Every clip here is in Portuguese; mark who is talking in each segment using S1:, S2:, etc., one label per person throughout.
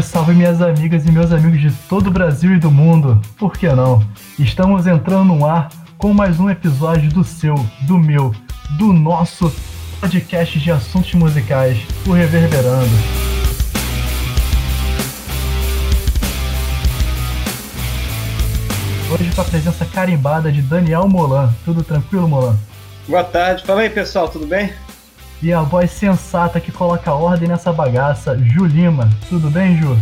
S1: Salve, salve minhas amigas e meus amigos de todo o Brasil e do mundo. Por que não? Estamos entrando no ar com mais um episódio do seu, do meu, do nosso podcast de assuntos musicais, o Reverberando. Hoje com a presença carimbada de Daniel Molan. Tudo tranquilo, Molan?
S2: Boa tarde. Fala aí, pessoal, tudo bem?
S1: E a voz sensata que coloca ordem nessa bagaça, Ju Lima. Tudo bem, Ju?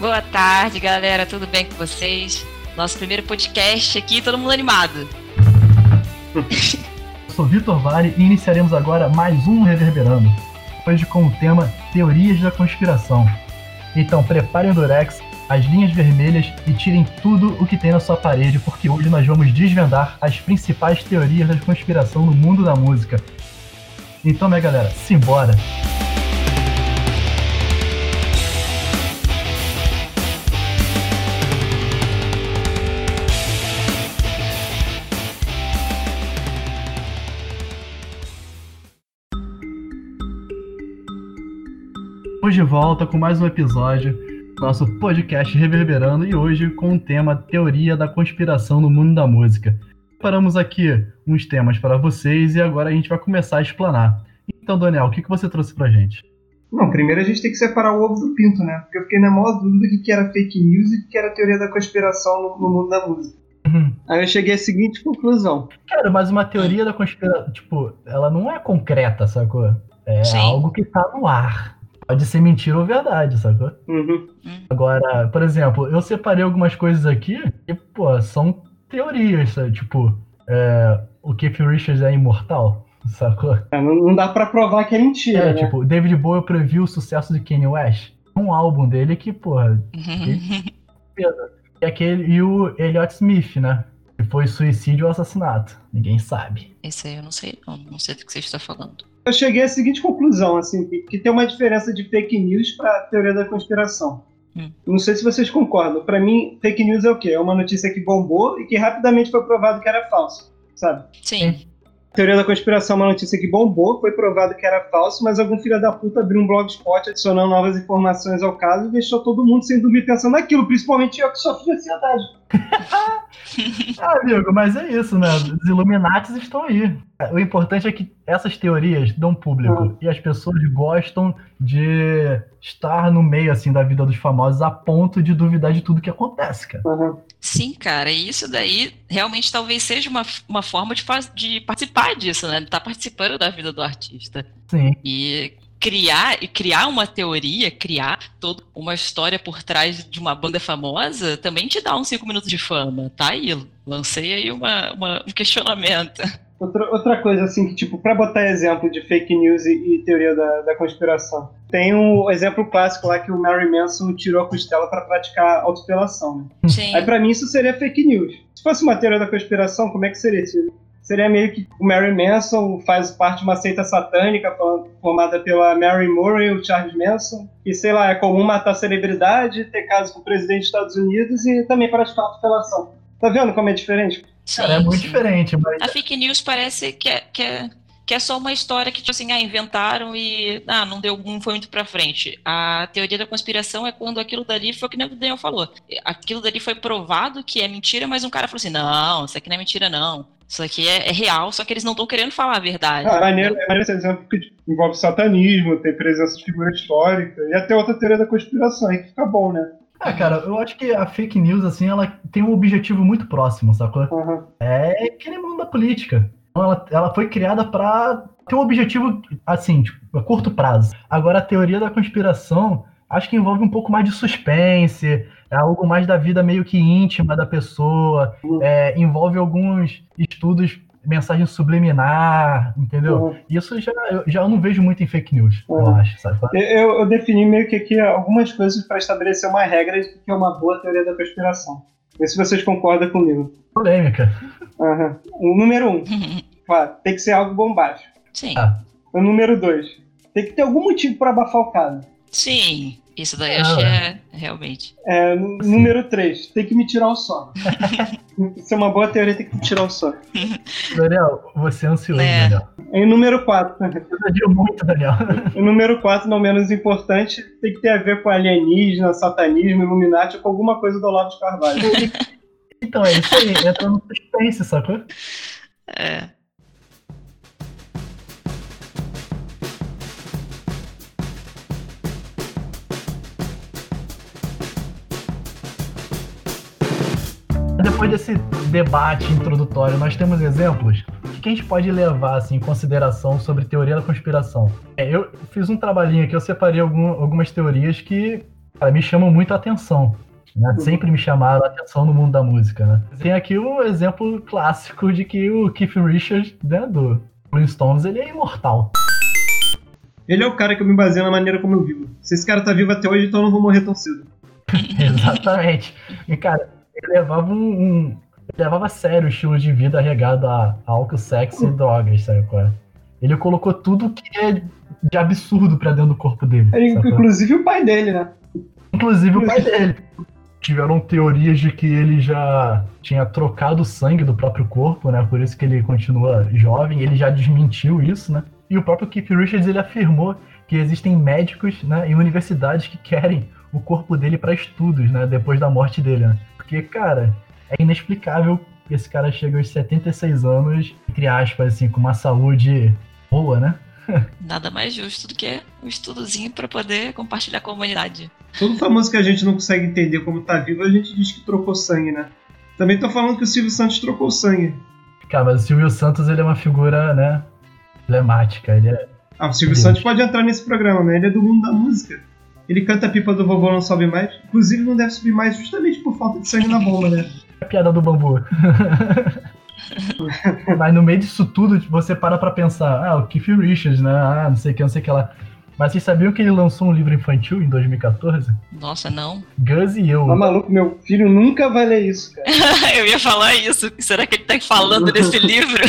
S3: Boa tarde, galera. Tudo bem com vocês? Nosso primeiro podcast aqui, todo mundo animado.
S1: Eu sou Vitor Vale e iniciaremos agora mais um Reverberando. Hoje com o tema Teorias da Conspiração. Então preparem o Durex, as linhas vermelhas e tirem tudo o que tem na sua parede, porque hoje nós vamos desvendar as principais teorias da conspiração no mundo da música. Então, minha galera, simbora! Estamos de volta com mais um episódio do nosso podcast Reverberando e hoje com o tema Teoria da Conspiração no Mundo da Música. Preparamos aqui uns temas para vocês e agora a gente vai começar a explanar. Então, Daniel, o que, que você trouxe pra gente?
S2: Não, primeiro a gente tem que separar o ovo do pinto, né? Porque eu fiquei na maior dúvida do que era fake news e o que era teoria da conspiração no, no mundo da música.
S1: Uhum.
S2: Aí eu cheguei à seguinte conclusão.
S1: Cara, mas uma teoria da conspiração, tipo, ela não é concreta, sacou? É
S3: Sim.
S1: algo que tá no ar. Pode ser mentira ou verdade, sacou?
S2: Uhum.
S1: Agora, por exemplo, eu separei algumas coisas aqui e, pô, são teorias, sabe? Tipo, é, o Keith Richards é imortal, sacou?
S2: É, não, dá pra provar que é mentira,
S1: É,
S2: né?
S1: tipo, o David Bowie previu o sucesso de Kanye West. Um álbum dele que, porra, e aquele e o Elliot Smith, né? Que foi suicídio ou assassinato. Ninguém sabe.
S3: Esse aí eu não sei, não, não sei do que você está falando.
S2: Eu cheguei à seguinte conclusão, assim, que, que tem uma diferença de fake news pra teoria da conspiração.
S3: Hum.
S2: Não sei se vocês concordam. Pra mim, fake news é o quê? É uma notícia que bombou e que rapidamente foi provado que era falso, sabe?
S3: Sim.
S2: Teoria da conspiração é uma notícia que bombou, foi provado que era falso, mas algum filho da puta abriu um blogspot adicionando novas informações ao caso e deixou todo mundo sem dormir pensando naquilo, principalmente eu que sofro de ansiedade.
S1: Ah, amigo, mas é isso, né? Os Illuminatis estão aí. O importante é que essas teorias dão público e as pessoas gostam de estar no meio assim da vida dos famosos a ponto de duvidar de tudo que acontece, cara.
S2: Uhum.
S3: Sim, cara, e isso daí realmente talvez seja uma, uma forma de, de participar disso, né? De estar participando da vida do artista.
S1: Sim.
S3: E criar e criar uma teoria, criar toda uma história por trás de uma banda famosa, também te dá uns cinco minutos de fama, tá aí. Lancei aí uma, uma- um questionamento.
S2: Outra, outra coisa, assim, que, tipo, pra botar exemplo de fake news e, e teoria da, da conspiração, tem o exemplo clássico lá que o Mary Manson tirou a costela pra praticar autofelação, né?
S3: Sim.
S2: Aí pra mim isso seria fake news. Se fosse uma teoria da conspiração, como é que seria? Seria- Seria meio que o Mary Manson faz parte de uma seita satânica formada pela Mary Murray e o Charles Manson. E sei lá, é comum matar celebridade, ter caso com o presidente dos Estados Unidos e também praticar autofelação. Tá vendo como é diferente?
S3: Sim,
S1: Cara, é muito
S3: sim.
S1: diferente, mas
S3: A fake news parece que é, que é, que é só uma história que, tipo assim, ah, inventaram e ah, não deu, não foi muito pra frente. A teoria da conspiração é quando aquilo dali foi o que nem o Daniel falou. Aquilo dali foi provado que é mentira, mas um cara falou assim: não, isso aqui não é mentira, não. Isso aqui é, é real, só que eles não estão querendo falar a verdade.
S2: Ah, maneiro, é maneiro esse exemplo que envolve satanismo, tem presença de figura histórica, e até outra teoria da conspiração aí que fica bom, né?
S1: Ah, cara, eu acho que a fake news, assim, ela tem um objetivo muito próximo, sacou?
S2: Aham.
S1: É aquele mundo da política. Então, ela, ela foi criada pra ter um objetivo, assim, tipo, a curto prazo. Agora, a teoria da conspiração, acho que envolve um pouco mais de suspense, é algo mais da vida meio que íntima da pessoa,
S2: Uhum.
S1: é, envolve alguns estudos, mensagem subliminar, entendeu?
S2: Uhum.
S1: Isso já, eu já não vejo muito em fake news, eu
S2: Uhum.
S1: acho, sabe?
S2: Eu, eu- eu defini meio que aqui algumas coisas para estabelecer uma regra de que é uma boa teoria da conspiração. Vê se vocês concordam comigo.
S1: Polêmica.
S2: Aham. O número um, claro, tem que ser algo bombástico.
S3: Sim,
S1: Ah.
S2: O número dois, tem que ter alguum motivo para abafar o caso.
S3: sim. Isso daí
S1: Ah,
S3: acho que é realmente.
S2: É, número três, tem que me tirar o sono. Isso é uma boa teoria, tem que me tirar o sono.
S1: Daniel, você é ansioso,
S3: É.
S1: Daniel.
S2: Em número 4.
S1: Exagerou muito, Daniel.
S2: Em número 4, não menos importante, tem que ter a ver com alienígena, satanismo, Illuminati, com alguma coisa do Olavo de Carvalho.
S1: Então, é isso aí, entra no suspense, sacou?
S3: É.
S1: Depois desse debate introdutório, nós temos exemplos O que a gente pode levar assim, em consideração sobre teoria da conspiração. É, eu fiz um trabalhinho aqui, eu separei algum, algumas teorias que cara, me chamam muito a atenção. Né? Sempre me chamaram a atenção no mundo da música. Né? Tem aqui o exemplo clássico de que o Keith Richards, né, do Rolling Stones, ele é imortal.
S2: Ele é o cara que eu me baseio na maneira como eu vivo. Se esse cara tá vivo até hoje, então eu não vou morrer tão cedo.
S1: Exatamente. E, cara, ele levava um, um, ele levava a sério o estilo de vida regado a, álcool, sexo e drogas, sabe qual é? Ele colocou tudo que é de absurdo pra dentro do corpo dele. É?
S2: inclusive o pai dele, né?
S1: Inclusive o pai dele. Tiveram teorias de que ele já tinha trocado o sangue do próprio corpo, né? Por isso que ele continua jovem. Ele já desmentiu isso, né? E o próprio Keith Richards ele afirmou que existem médicos né, e universidades que querem o corpo dele para estudos, né? Depois da morte dele, né? Porque, cara, é inexplicável que esse cara chega aos 76 anos, entre aspas, assim, com uma saúde boa, né?
S3: Nada mais justo do que um estudozinho para poder compartilhar com a comunidade.
S2: Todo famoso que a gente não consegue entender como tá vivo, a gente diz que trocou sangue, né? Também tô falando que o Silvio Santos trocou sangue.
S1: Cara, mas o Silvio Santos ele é uma figura, né? Emblemática. Ele é.
S2: Ah, o Silvio
S1: Deus.
S2: Santos pode entrar nesse programa, né? Ele é do mundo da música. Ele canta a pipa do vovô não sobe mais. Inclusive não deve subir mais justamente por falta de sangue na bomba, né?
S1: a piada do bambu. Mas no meio disso tudo, você para pra pensar, ah, o Keith Richards, né? Ah, não sei o que, não sei o que lá. Mas vocês sabiam que ele lançou um livro infantil em 2014?
S3: Nossa, não.
S1: Gus e eu.
S2: Tá maluco, meu filho nunca vai ler isso, cara.
S3: Eu ia falar isso. Será que ele tá falando desse livro?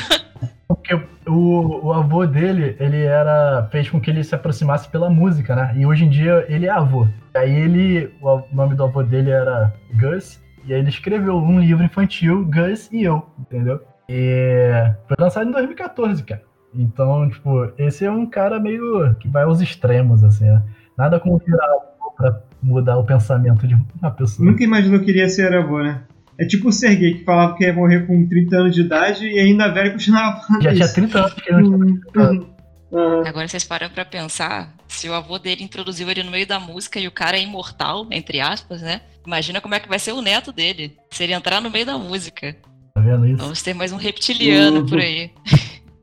S1: Porque o, o avô dele, ele era. fez com que ele se aproximasse pela música, né? E hoje em dia ele é avô. Aí ele. O nome do avô dele era Gus. E aí ele escreveu um livro infantil, Gus e eu, entendeu? E foi lançado em 2014, cara. Então, tipo, esse é um cara meio que vai aos extremos, assim, né? Nada como virar avô pra mudar o pensamento de uma pessoa.
S2: Nunca imaginou que iria ser avô, né? É tipo o Sergei, que falava que ia morrer com 30 anos de idade e ainda velho continuava falando
S1: Já tinha
S2: isso.
S1: 30 anos que ele não tinha
S2: Uhum.
S3: Agora vocês param pra pensar, se o avô dele introduziu ele no meio da música e o cara é imortal, entre aspas, né? Imagina como é que vai ser o neto dele, se ele entrar no meio da música.
S1: Tá vendo isso?
S3: Vamos ter mais um reptiliano
S2: Uhum.
S3: por aí.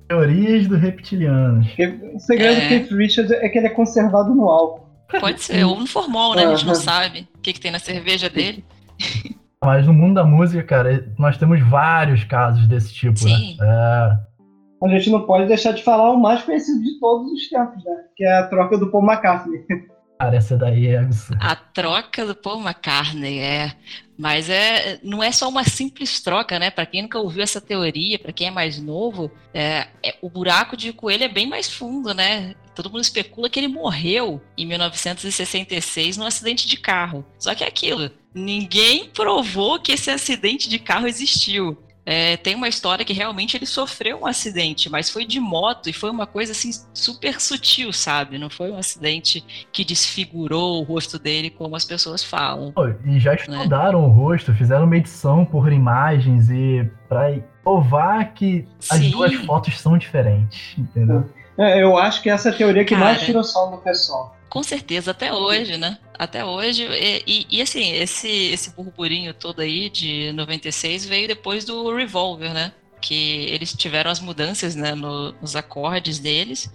S1: Teorias do reptilianos.
S2: O segredo
S3: É.
S2: do Keith Richards é que ele é conservado no álcool.
S3: Pode ser, ou no formol, né? A gente não
S2: Aham.
S3: sabe o que, que tem na cerveja dele.
S1: Mas no mundo da música, cara, nós temos vários casos desse tipo,
S3: Sim.
S1: né? É,
S2: A gente não pode deixar de falar o mais conhecido de todos os tempos, né? Que é a troca do Paul McCartney.
S1: cara, essa daí é absurda.
S3: A troca do Paul McCartney, é. Mas é, não é só uma simples troca, né? Para quem nunca ouviu essa teoria, para quem é mais novo, é, é- o buraco de coelho é bem mais fundo, né? Todo mundo especula que ele morreu em 1966 num acidente de carro. Só que é aquilo, ninguém provou que esse acidente de carro existiu. É, tem uma história que realmente ele sofreu um acidente, mas foi de moto e foi uma coisa assim super sutil, sabe? Não foi um acidente que desfigurou o rosto dele, como as pessoas falam.
S1: E já estudaram o rosto, fizeram medição por imagens e pra provar que as
S3: Sim.
S1: duas fotos são diferentes, entendeu?
S2: É, eu acho que essa é a teoria que
S3: Cara.
S2: mais tira o sol do pessoal.
S3: Com certeza, até hoje, né? Até hoje. E, e- e, assim, esse, esse burburinho todo aí de 96 veio depois do Revolver, né? Que eles tiveram as mudanças né, no- nos acordes deles.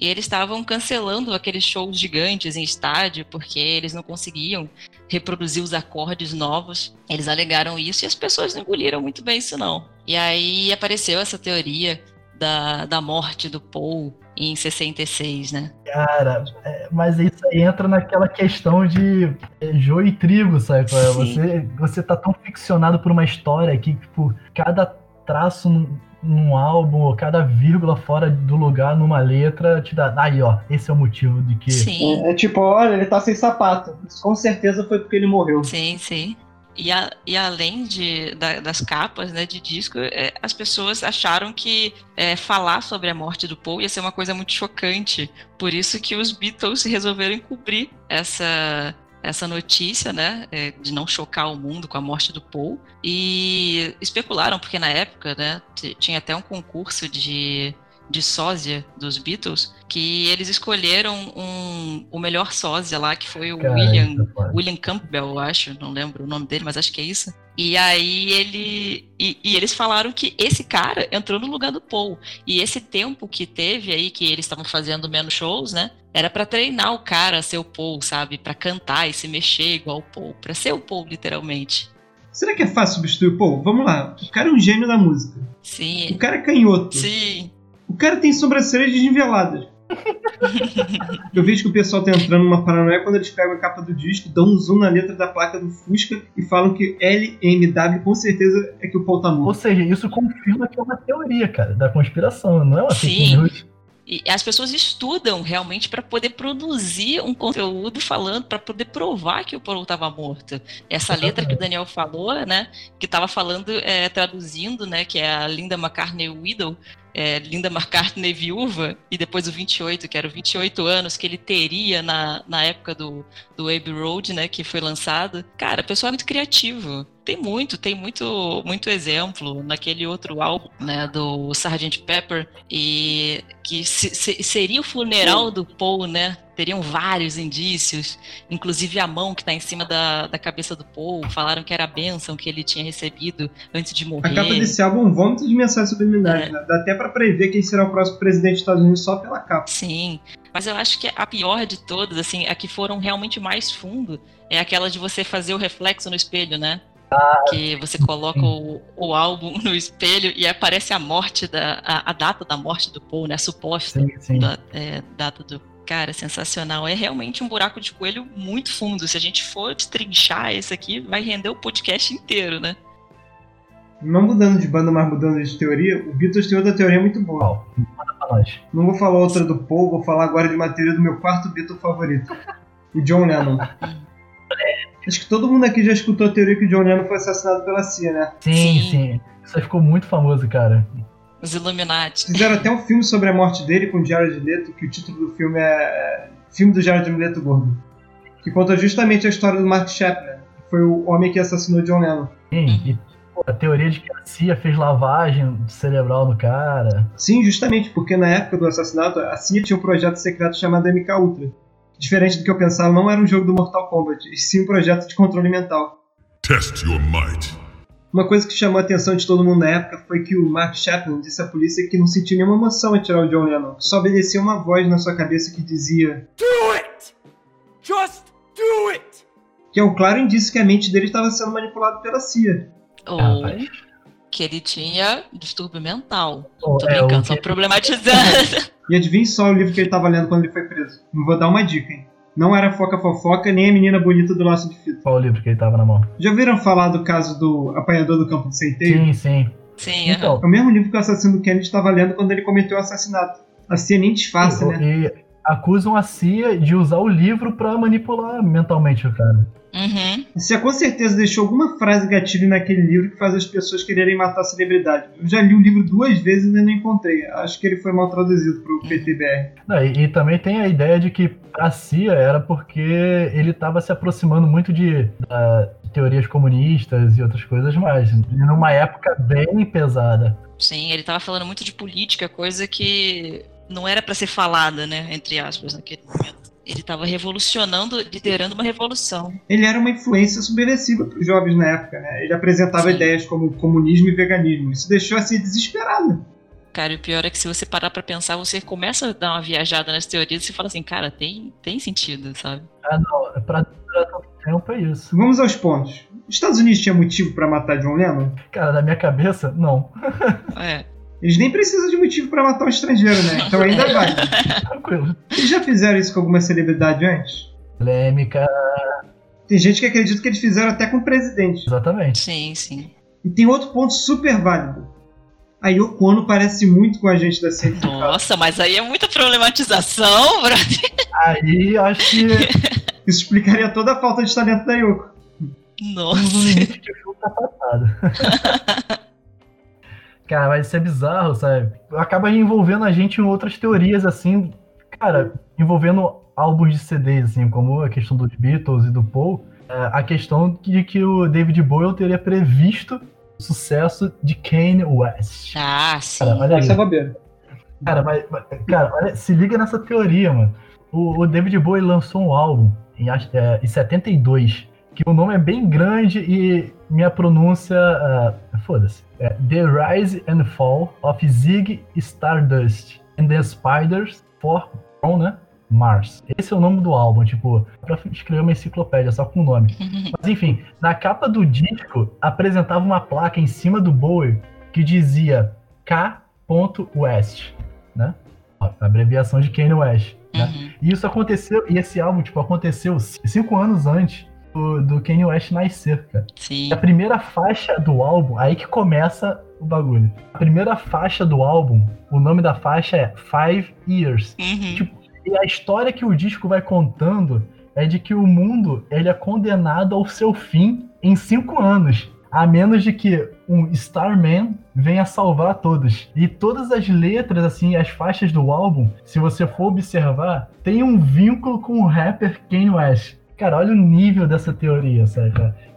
S3: E eles estavam cancelando aqueles shows gigantes em estádio, porque eles não conseguiam reproduzir os acordes novos. Eles alegaram isso e as pessoas não engoliram muito bem isso, não. E aí apareceu essa teoria da, da morte do Paul em 66, né?
S1: Cara, é, mas isso aí entra naquela questão de é, joio e trigo, sabe?
S3: Sim.
S1: Você, você tá tão ficcionado por uma história que, tipo, cada traço num, num álbum, ou cada vírgula fora do lugar numa letra, te dá. Aí, ó, esse é o motivo de que.
S3: Sim.
S2: É, é tipo, olha, ele tá sem sapato. Isso com certeza foi porque ele morreu.
S3: Sim, sim. E, a, e além de, da, das capas né, de disco, é, as pessoas acharam que é, falar sobre a morte do Paul ia ser uma coisa muito chocante. Por isso que os Beatles resolveram encobrir essa, essa notícia, né, é, de não chocar o mundo com a morte do Paul. E especularam, porque na época, né, tinha até um concurso de de sósia dos Beatles, que eles escolheram um, o melhor sósia lá, que foi o William, William Campbell, eu acho, não lembro o nome dele, mas acho que é isso. E aí ele. E, e, eles falaram que esse cara entrou no lugar do Paul. E esse tempo que teve aí, que eles estavam fazendo menos shows, né? Era para treinar o cara a ser o Paul, sabe? para cantar e se mexer igual o Paul. Pra ser o Paul, literalmente.
S2: Será que é fácil substituir o Paul? Vamos lá. O cara é um gênio da música.
S3: Sim.
S2: O cara é canhoto.
S3: Sim.
S2: O cara tem sobrancelhas desniveladas. Eu vejo que o pessoal tá entrando numa paranoia quando eles pegam a capa do disco, dão um zoom na letra da placa do Fusca e falam que LMW com certeza é que o Paul tá morto.
S1: Ou seja, isso confirma que é uma teoria, cara, da conspiração, não é uma news.
S3: E as pessoas estudam realmente para poder produzir um conteúdo falando, para poder provar que o Paul estava morto. Essa letra que o Daniel falou, né, que estava falando, é, traduzindo, né, que é a Linda McCartney Widow, é, Linda McCartney viúva, e depois o 28, que era o 28 anos que ele teria na, na época do, do Abbey Road, né, que foi lançado. Cara, o pessoal é muito criativo. Tem muito, tem muito, muito exemplo naquele outro álbum, né, do Sgt. Pepper, e que se, se, seria o funeral do Paul, né, teriam vários indícios, inclusive a mão que está em cima da, da cabeça do Paul, falaram que era a bênção que ele tinha recebido antes de morrer.
S2: A capa desse álbum é um vômito de mensagens subliminares, é. né? Dá até para prever quem será o próximo presidente dos Estados Unidos só pela capa.
S3: Sim, mas eu acho que a pior de todas, assim, a que foram realmente mais fundo, é aquela de você fazer o reflexo no espelho, né? Ah, que você coloca o, o, álbum no espelho e aparece a morte da a, a data da morte do Paul, né? A suposta sim, sim. Da, é, data do Cara, sensacional. É realmente um buraco de coelho muito fundo. Se a gente for destrinchar esse aqui, vai render o podcast inteiro, né?
S2: Não mudando de banda, mas mudando de teoria, o Beatles tem outra teoria muito boa. Não vou falar outra do Paul, vou falar agora de uma teoria do meu quarto Beatle favorito. o John Lennon. Acho que todo mundo aqui já escutou a teoria que o John Lennon foi assassinado pela CIA, né?
S1: Sim, sim. sim. Isso ficou muito famoso, cara.
S3: Os Illuminati.
S2: Fizeram até um filme sobre a morte dele com o Jared Leto, que o título do filme é Filme do Jared Leto Gordo. Que conta justamente a história do Mark Chapman, que foi o homem que assassinou John Lennon.
S1: Sim, e pô, a teoria de que a CIA fez lavagem cerebral no cara.
S2: Sim, justamente, porque na época do assassinato, a CIA tinha um projeto secreto chamado MK Ultra. Diferente do que eu pensava, não era um jogo do Mortal Kombat, e sim um projeto de controle mental. Test your might. Uma coisa que chamou a atenção de todo mundo na época foi que o Mark Chapman disse à polícia que não sentiu nenhuma emoção em tirar o John Lennon. Só obedecia uma voz na sua cabeça que dizia: Do it! Just do it! Que é um claro indício que a mente dele estava sendo manipulada pela CIA.
S3: Ou ah, que ele tinha distúrbio mental. Oh, Tô é, brincando, só problematizando.
S2: e adivinhe só o livro que ele estava lendo quando ele foi preso. Não vou dar uma dica, hein? Não era Foca Fofoca nem a menina bonita do laço de fita.
S1: Qual o livro que ele tava na mão?
S2: Já ouviram falar do caso do apanhador do campo de centeio?
S1: Sim, sim.
S3: Sim, então,
S2: É o mesmo livro que o assassino do Kennedy estava lendo quando ele cometeu o assassinato. A CIA nem disfarça, né?
S1: E acusam a CIA de usar o livro para manipular mentalmente o cara.
S3: Uhum.
S2: Você com certeza deixou alguma frase gatilho naquele livro que faz as pessoas quererem matar a celebridade. Eu já li o livro duas vezes e ainda não encontrei. Acho que ele foi mal traduzido pro PTBR.
S1: Não, e, e, também tem a ideia de que a CIA era porque ele estava se aproximando muito de teorias comunistas e outras coisas mais. Numa época bem pesada.
S3: Sim, ele estava falando muito de política, coisa que não era para ser falada, né, entre aspas, naquele momento. Ele estava revolucionando, liderando uma revolução.
S2: Ele era uma influência subversiva para os jovens na época, né? Ele apresentava Sim. ideias como comunismo e veganismo. Isso deixou a ser desesperado.
S3: Cara, e o pior é que se você parar para pensar, você começa a dar uma viajada nas teorias e fala assim, cara, tem, tem sentido, sabe?
S1: Ah, não, é pra tanto tempo é isso.
S2: Vamos aos pontos. Os Estados Unidos tinha motivo para matar John Lennon?
S1: Cara, na minha cabeça, não.
S3: É.
S2: Eles nem precisam de motivo para matar um estrangeiro, né? Então ainda vai. Tranquilo. Eles já fizeram isso com alguma celebridade antes?
S1: Polêmica.
S2: Tem gente que acredita que eles fizeram até com o presidente.
S1: Exatamente.
S3: Sim, sim.
S2: E tem outro ponto super válido. A Yoko Ono parece muito com a gente da ciência.
S3: Nossa, mas aí é muita problematização, brother.
S1: Aí eu acho que.
S2: Isso explicaria toda a falta de talento da Yoko.
S3: Nossa.
S1: limite que o filme tá passado. Cara, mas isso é bizarro, sabe? Acaba envolvendo a gente em outras teorias, assim, cara, envolvendo álbuns de CDs, assim, como a questão dos Beatles e do Paul, é, a questão de que o David Bowie teria previsto o sucesso de Kanye West.
S3: Ah, sim.
S1: Cara, olha.
S2: Essa é bobeira.
S1: Cara, mas, mas- cara, olha, se liga nessa teoria, mano. O, o David Bowie lançou um álbum em, é, em 72, que o nome é bem grande e minha pronúncia. ah, Foda-se. É The Rise and Fall of Zig Stardust and the Spiders for from, né? Mars. Esse é o nome do álbum, tipo, pra escrever uma enciclopédia só com o nome. Mas enfim, na capa do disco apresentava uma placa em cima do Bowie que dizia K. West, né? A abreviação de Kanye West. Né?
S3: Uhum.
S1: E isso aconteceu, e esse álbum, tipo, aconteceu cinco anos antes do, do Kanye West nascer, cara.
S3: Sim.
S1: A primeira faixa do álbum, aí que começa o bagulho. A primeira faixa do álbum, o nome da faixa é Five Years.
S3: Uhum.
S1: Tipo, E a história que o disco vai contando é de que o mundo ele é condenado ao seu fim em cinco anos. A menos de que um Starman venha salvar todos. E todas as letras, assim, as faixas do álbum, se você for observar, tem um vínculo com o rapper Kanye West. Cara, olha o nível dessa teoria, sabe?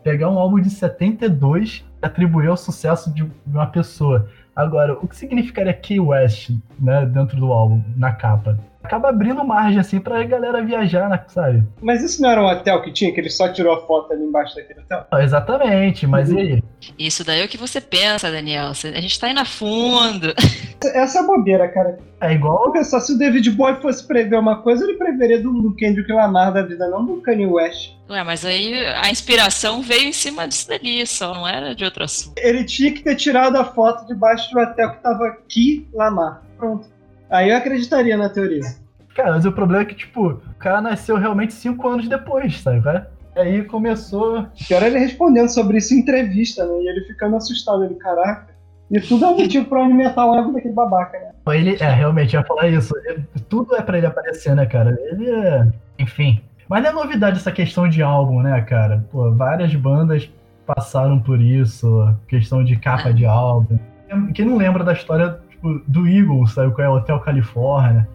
S1: Pegar um álbum de 72 e atribuir ao sucesso de uma pessoa. Agora, o que significaria Kanye West, né, dentro do álbum, na capa? Acaba abrindo margem, assim, pra galera viajar, né, sabe?
S2: Mas isso não era um hotel que tinha, que ele só tirou a foto ali embaixo daquele hotel?
S1: Ah, Exatamente, mas e aí?
S3: Isso daí é o que você pensa, Daniel. A gente tá indo a fundo.
S2: Essa é a bobeira, cara.
S1: É igual.
S2: Pensar, se o David Bowie fosse prever uma coisa, ele preveria do, do Kendrick Lamar da vida, não do Kanye West.
S3: Ué, mas aí a inspiração veio em cima disso dali, só não era de outro assunto.
S2: Ele tinha que ter tirado a foto debaixo do hotel que tava aqui, Lamar. Pronto. Aí eu acreditaria na teoria.
S1: Cara, mas o problema é que, tipo, o cara nasceu realmente cinco anos depois, sabe? cara? Aí começou.
S2: Pior é ele respondendo sobre isso em entrevista, né? E ele ficando assustado. Ele, caraca. E tudo é um motivo pra alimentar o ego daquele babaca, né?
S1: Ele, é, realmente, ia falar isso. Ele- tudo é pra ele aparecer, né, cara? Ele é. Enfim. Mas não é novidade essa questão de álbum, né, cara? Pô, várias bandas passaram por isso. Questão de capa de álbum. Quem não lembra da história tipo, do Eagles, sabe? Qual é o Hotel Califórnia?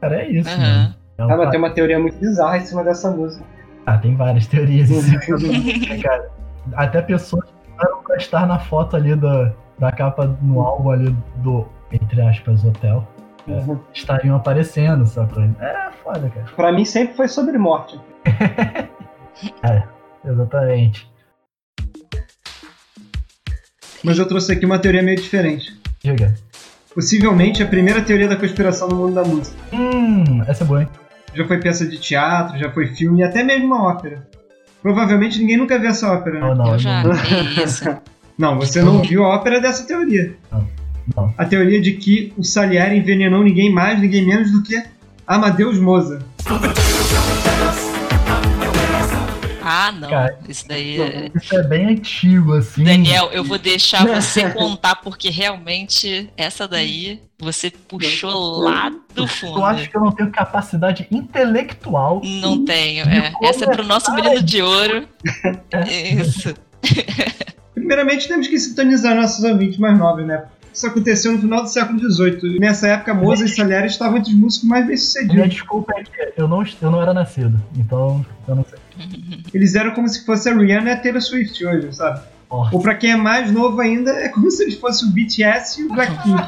S1: Cara, é isso,
S3: Aham.
S1: mano. É um
S2: Ah, mas tem uma teoria muito bizarra em cima dessa música.
S1: Ah, tem várias teorias em cima cara. Até pessoas que foram pra estar na foto ali da, da capa no álbum ali do, entre aspas, hotel,
S2: Uhum.
S1: estariam aparecendo, sabe? É foda, cara.
S2: Pra mim sempre foi sobre morte.
S1: Exatamente.
S2: Mas eu trouxe aqui uma teoria meio diferente.
S1: Diga.
S2: Possivelmente a primeira teoria da conspiração no mundo da música.
S1: Hum, essa é boa, hein?
S2: Já foi peça de teatro, já foi filme e até mesmo uma ópera. Provavelmente ninguém nunca viu essa ópera, né?
S1: Não, não,
S3: Eu já
S1: não.
S2: Não, você não viu a ópera dessa teoria.
S1: não.
S2: A teoria de que o Salieri envenenou ninguém mais, ninguém menos do que Amadeus Mozart.
S3: Ah, não.
S1: Cara,
S3: Isso daí é...
S1: Isso é bem antigo, assim.
S3: Daniel, eu vou deixar você contar, porque realmente essa daí você puxou lá do
S1: Eu
S3: fundo.
S1: acho que eu não tenho capacidade intelectual.
S3: Não tenho, é. Essa é pro nosso menino de ouro. Isso.
S2: Primeiramente, temos que sintonizar nossos ouvintes mais novos, né? Isso aconteceu no final do século XVIII. Nessa época, Mozart e Salieri estavam entre os músicos mais
S1: Minha
S2: bem-sucedidos.
S1: desculpa é que eu não, eu não era nascido, então eu não sei.
S2: Eles eram como se fosse a Rihanna e a Taylor Swift hoje, sabe? Ou pra quem é mais novo ainda, é como se eles fossem o BTS e o Blackpink.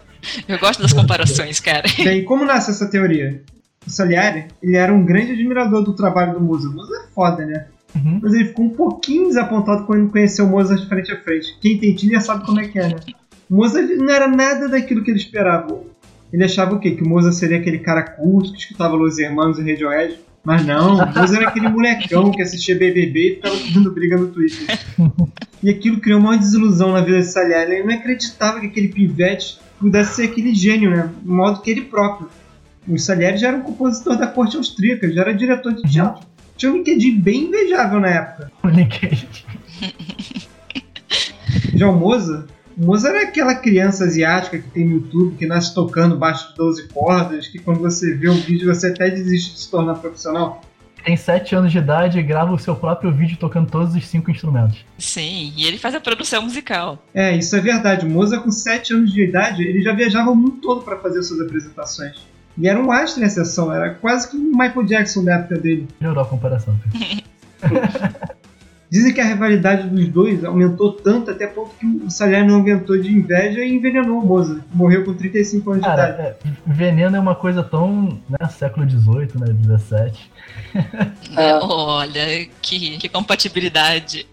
S3: Eu gosto das comparações, cara.
S2: Bem, como nasce essa teoria? O Salieri, ele era um grande admirador do trabalho do Mozart. O Mozart é foda, né?
S1: Uhum.
S2: Mas ele ficou um pouquinho desapontado quando conheceu o Mozart de frente a frente. Quem tem já sabe como é que é, né? O Mozart não era nada daquilo que ele esperava. Ele achava o quê? Que o Mozart seria aquele cara culto que escutava Los Hermanos e Radiohead. Mas não, o Mozart era aquele molecão que assistia BBB e ficava fazendo briga no Twitter. E aquilo criou uma desilusão na vida de Salieri. Ele não acreditava que aquele pivete pudesse ser aquele gênio, né? Do modo que ele próprio. O Salieri já era um compositor da corte austríaca, já era diretor de teatro. Tinha um LinkedIn bem invejável na época.
S1: O LinkedIn.
S2: Já o Mozart, o Mozart era aquela criança asiática que tem no YouTube, que nasce tocando baixo de 12 cordas, que quando você vê o vídeo você até desiste de se tornar profissional.
S1: tem 7 anos de idade e grava o seu próprio vídeo tocando todos os cinco instrumentos.
S3: Sim, e ele faz a produção musical.
S2: É, isso é verdade. O Mozart, com 7 anos de idade, ele já viajava o mundo todo para fazer suas apresentações. E era um astro em exceção, era quase que um Michael Jackson da época dele.
S1: Melhorou a comparação.
S2: Dizem que a rivalidade dos dois aumentou tanto até ponto que o Salieri não aguentou de inveja e envenenou o Mozart. Morreu com 35 anos
S1: Cara,
S2: de idade.
S1: é, veneno é uma coisa tão. Né, século XVIII, né? 17.
S3: Né? Olha, que, que compatibilidade.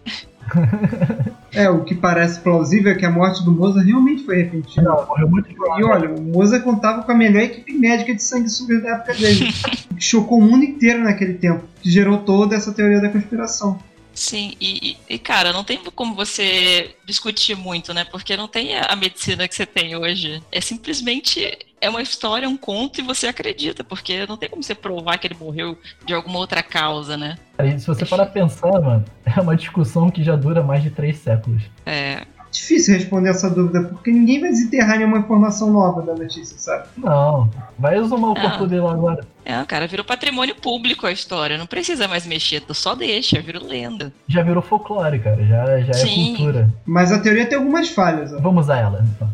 S2: É, o que parece plausível é que a morte do Mozart realmente foi repentina.
S1: Não, morreu muito
S2: E olha, o Mozart contava com a melhor equipe médica de sanguessugas da época dele, o que chocou o mundo inteiro naquele tempo, que gerou toda essa teoria da conspiração.
S3: Sim, e, e, cara, não tem como você discutir muito, né? Porque não tem a medicina que você tem hoje. É simplesmente é uma história, um conto e você acredita, porque não tem como você provar que ele morreu de alguma outra causa, né?
S1: E se você parar pensar, mano, é uma discussão que já dura mais de três séculos.
S3: É,
S2: Difícil responder essa dúvida, porque ninguém vai desenterrar nenhuma informação nova da notícia, sabe?
S1: Não, vai exumar o
S3: Ah.
S1: corpo dele agora.
S3: é, cara, virou patrimônio público a história. Não precisa mais mexer, tu só deixa, virou lenda.
S1: Já virou folclore, cara, já, já é
S3: Sim.
S1: cultura.
S2: Mas a teoria tem algumas falhas. Ó.
S1: Vamos usar ela, então.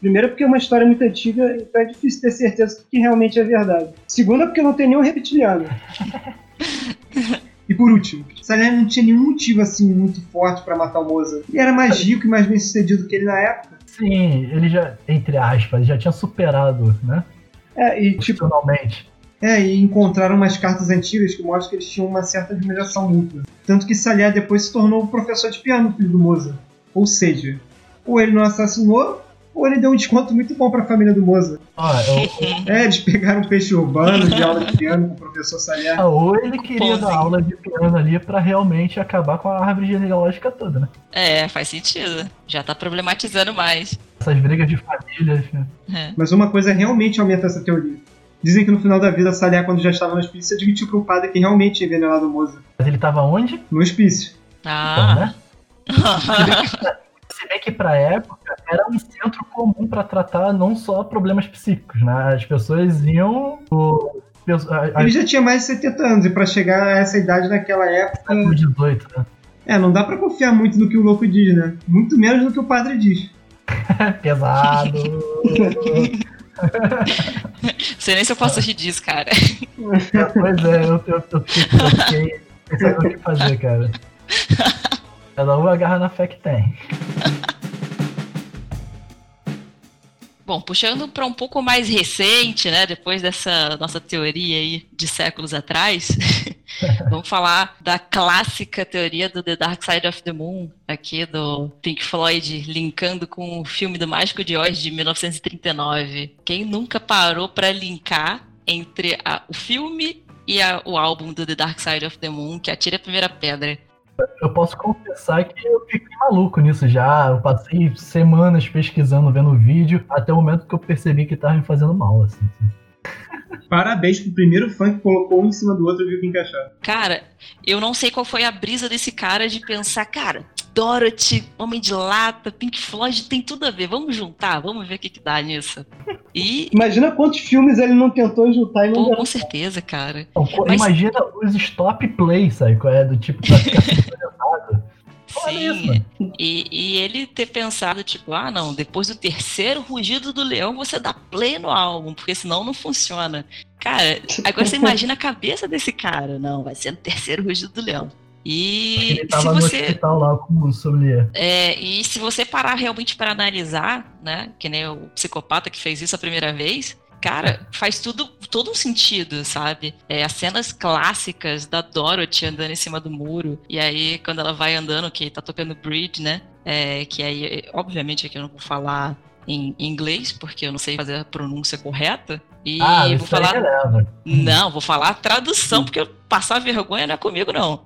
S2: Primeiro, porque é uma história muito antiga, então é difícil ter certeza do que realmente é verdade. Segundo, porque não tem nenhum reptiliano. e por último, Salieri não tinha nenhum motivo assim muito forte pra matar o Mozart. Ele era mais rico e mais bem sucedido que ele na época.
S1: Sim, ele já, entre aspas, já tinha superado, né?
S2: É, e tipo. É, e encontraram umas cartas antigas que mostram que eles tinham uma certa admiração mútua. Tanto que Salieri depois se tornou o professor de piano, filho do Mozart. Ou seja, ou ele não assassinou, ou ele deu um desconto muito bom pra família do Mozart.
S1: Ó, eu-
S2: É, eles pegaram um peixe urbano de aula de piano com o professor Salieri.
S1: ah, ou ele queria dar aula de piano ali pra realmente acabar com a árvore genealógica toda, né?
S3: É, faz sentido. Já tá problematizando mais.
S1: Essas brigas de famílias. né?
S3: É.
S2: Mas uma coisa realmente aumenta essa teoria. Dizem que no final da vida, Salieri, quando já estava no hospício, admitiu pro padre que realmente tinha envenenado o Mozart.
S1: Mas ele tava onde?
S2: No hospício.
S1: Então,
S3: Ah,
S1: né? Se bem que pra época era um centro comum pra tratar não só problemas psíquicos, né? As pessoas iam. O,
S2: Ele já tinha mais de 70 anos, e pra chegar a essa idade naquela época.
S1: século XVIII, né?
S2: É, não dá pra confiar muito no que o louco diz, né? Muito menos no que o padre diz.
S1: Pesado.
S3: sei nem se eu posso rir disso, cara.
S1: pois é, eu, eu, eu fiquei, eu fiquei sem saber o que fazer, cara. Cada um agarra na fé que tem.
S3: Bom, puxando para um pouco mais recente, né, depois dessa nossa teoria aí de séculos atrás, vamos falar da clássica teoria do The Dark Side of the Moon, aqui do Pink Floyd, linkando com o filme do Mágico de Oz de 1939. Quem nunca parou para linkar entre a- o filme e a- o álbum do The Dark Side of the Moon, que atira a primeira pedra?
S1: Eu posso confessar que eu fiquei maluco nisso já. Eu passei semanas pesquisando, vendo o vídeo, até o momento que eu percebi que tava me fazendo mal, assim.
S2: Parabéns pro primeiro fã que colocou um em cima do outro e viu que encaixava.
S3: Cara, eu não sei qual foi a brisa desse cara de pensar, cara, Dorothy, Homem de Lata, Pink Floyd, tem tudo a ver, vamos juntar, vamos ver o que, que dá nisso. E,
S2: Imagina quantos filmes ele não tentou juntar e não
S3: pô, com certeza, cara.
S1: Então,
S3: Mas-
S1: Imagina os stop play, sabe? Qual é? Do tipo, pra ficar
S3: Sim, e, e ele ter pensado, tipo, ah, não, depois do terceiro rugido do leão você dá play no álbum, porque senão não funciona. Cara, agora você imagina a cabeça desse cara. Não, vai ser no terceiro rugido do leão. E
S1: Ele
S3: se
S1: tava no
S3: você.
S1: hospital lá com o sommelier.
S3: É, e se você parar realmente para analisar, né, que nem o psicopata que fez isso a primeira vez, cara, faz tudo todo um sentido, sabe? É, as cenas clássicas da Dorothy andando em cima do muro, e aí quando ela vai andando, que tá tocando Bridge, né? É, que aí, obviamente, aqui eu não vou falar em inglês, porque eu não sei fazer a pronúncia correta. E
S1: ah,
S3: vou falar.
S1: releva.
S3: Não, vou falar a tradução, porque passar vergonha não é comigo, não.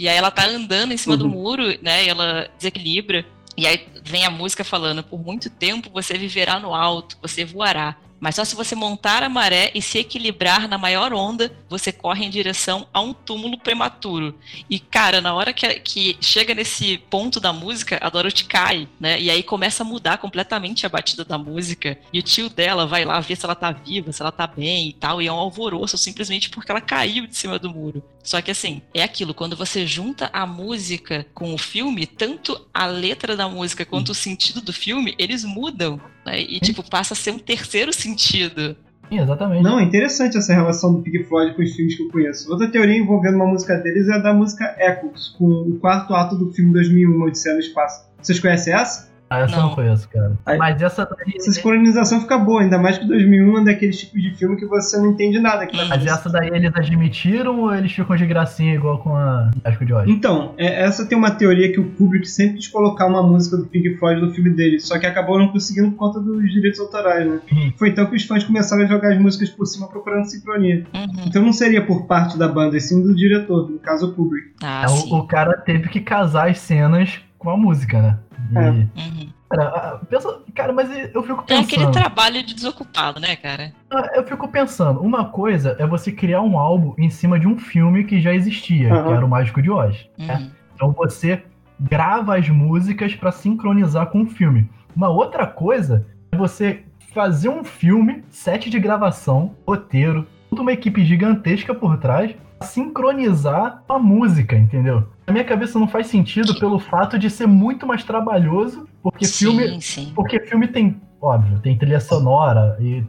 S3: E aí ela tá andando em cima do
S2: Uhum.
S3: muro, né? E ela desequilibra. E aí vem a música falando: por muito tempo você viverá no alto, você voará. Mas só se você montar a maré e se equilibrar na maior onda, você corre em direção a um túmulo prematuro. E, cara, na hora que, que chega nesse ponto da música, a Dorothy cai, né? E aí começa a mudar completamente a batida da música. E o tio dela vai lá ver se ela tá viva, se ela tá bem e tal. E é um alvoroço simplesmente porque ela caiu de cima do muro. Só que assim, é aquilo, quando você junta a música com o filme, tanto a letra da música quanto o sentido do filme, eles mudam. Né? E, tipo, passa a ser um terceiro sentido.
S1: Sim, exatamente.
S2: Não, é interessante essa relação do Pink Floyd com os filmes que eu conheço. Outra teoria envolvendo uma música deles é a da música Echoes, com o quarto ato do filme 2001, Odisseia no Espaço. Vocês conhecem essa?
S1: Ah, essa eu não
S3: Não.
S1: conheço, cara.
S2: Aí-
S1: Mas essa daí.
S2: Essa sincronização fica boa, ainda mais que 2001 é daqueles tipos de filme que você não entende nada. Que
S1: Mas essa daí eles admitiram ou eles ficam de gracinha igual com a Mágico de Oz?
S2: Então, é- essa tem uma teoria que o Kubrick sempre quis colocar uma música do Pink Floyd no filme dele, só que acabou não conseguindo por conta dos direitos autorais, né?
S1: Uhum.
S2: Foi então que os fãs começaram a jogar as músicas por cima procurando sincronia.
S3: Uhum.
S2: Então não seria por parte da banda, e sim do diretor, no caso o Kubrick.
S3: Ah,
S1: É,
S3: sim.
S1: o, o cara teve que casar as cenas com a música, né?
S2: É.
S3: Uhum.
S1: cara, pensa, cara, mas eu fico
S3: É aquele
S1: pensando.
S3: trabalho de desocupado, né, cara?
S1: Ah, Eu fico pensando, uma coisa é você criar um álbum em cima de um filme que já existia,
S2: Aham.
S1: que era o Mágico de Oz. né?
S3: Uhum.
S1: Então você grava as músicas pra sincronizar com o filme. Uma outra coisa é você fazer um filme, set de gravação, roteiro, toda uma equipe gigantesca por trás, sincronizar a música, entendeu? Na minha cabeça não faz sentido pelo fato de ser muito mais trabalhoso, porque filme,
S3: Sim, sim.
S1: porque filme tem, óbvio, tem trilha sonora e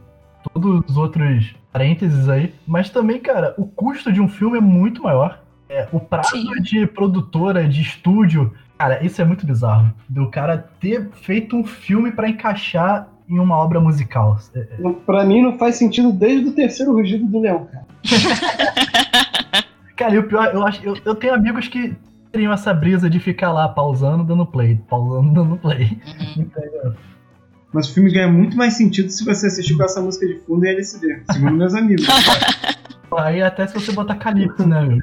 S1: todos os outros parênteses aí, mas também, cara, o custo de um filme é muito maior. É, o prazo
S3: Sim.
S1: de produtora, de estúdio, cara, isso é muito bizarro. Do cara ter feito um filme pra encaixar em uma obra musical. É, é,
S2: Pra mim não faz sentido desde o terceiro rugido do leão, cara.
S1: Cara, e o pior, eu, acho, eu, eu tenho amigos que teriam essa brisa de ficar lá pausando, dando play, pausando, dando play.
S3: Uhum.
S1: Entendeu?
S2: Mas o filme ganha muito mais sentido se você assistir com essa música de fundo e LCD, segundo meus amigos.
S1: Aí até se você botar calypso, né, meu?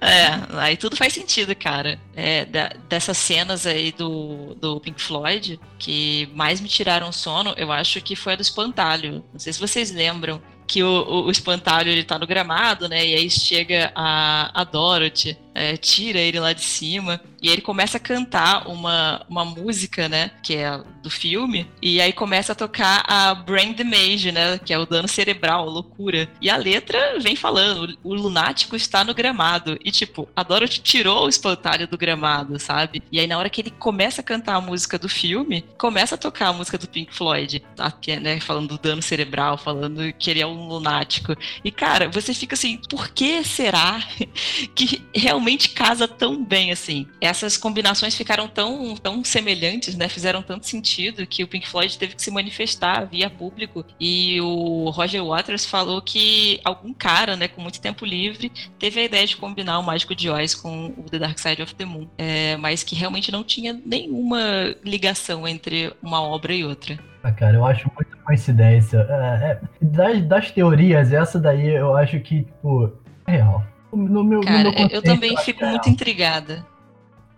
S3: É, aí tudo faz sentido, cara. É, da- dessas cenas aí do, do Pink Floyd, que mais me tiraram sono, eu acho que foi a do espantalho. Não sei se vocês lembram que o, o, espantalho ele tá no gramado, né? E aí chega a, a Dorothy, é, tira ele lá de cima, e ele começa a cantar uma, uma música, né? Que é do filme, e aí começa a tocar a Brain Damage, né? Que é o dano cerebral, loucura. E a letra vem falando: o lunático está no gramado. E tipo, a Dorothy tirou o espantalho do gramado, sabe? E aí na hora que ele começa a cantar a música do filme, começa a tocar a música do Pink Floyd, tá? É, né, falando do dano cerebral, falando que ele é um lunático. E cara, você fica assim, por que será que realmente casa tão bem assim? Essas combinações ficaram tão, tão semelhantes, né? Fizeram tanto sentido que o Pink Floyd teve que se manifestar via público. E o Roger Waters falou que algum cara, né, com muito tempo livre, teve a ideia de combinar o Mágico de Oz com o The Dark Side of the Moon, é, mas que realmente não tinha nenhuma ligação entre uma obra e outra.
S1: Ah, cara, eu acho muita coincidência. É, é, das, das teorias, essa daí eu acho que, tipo, é real. No meu, no
S3: Cara,
S1: meu
S3: eu- também fico
S1: é
S3: muito intrigada.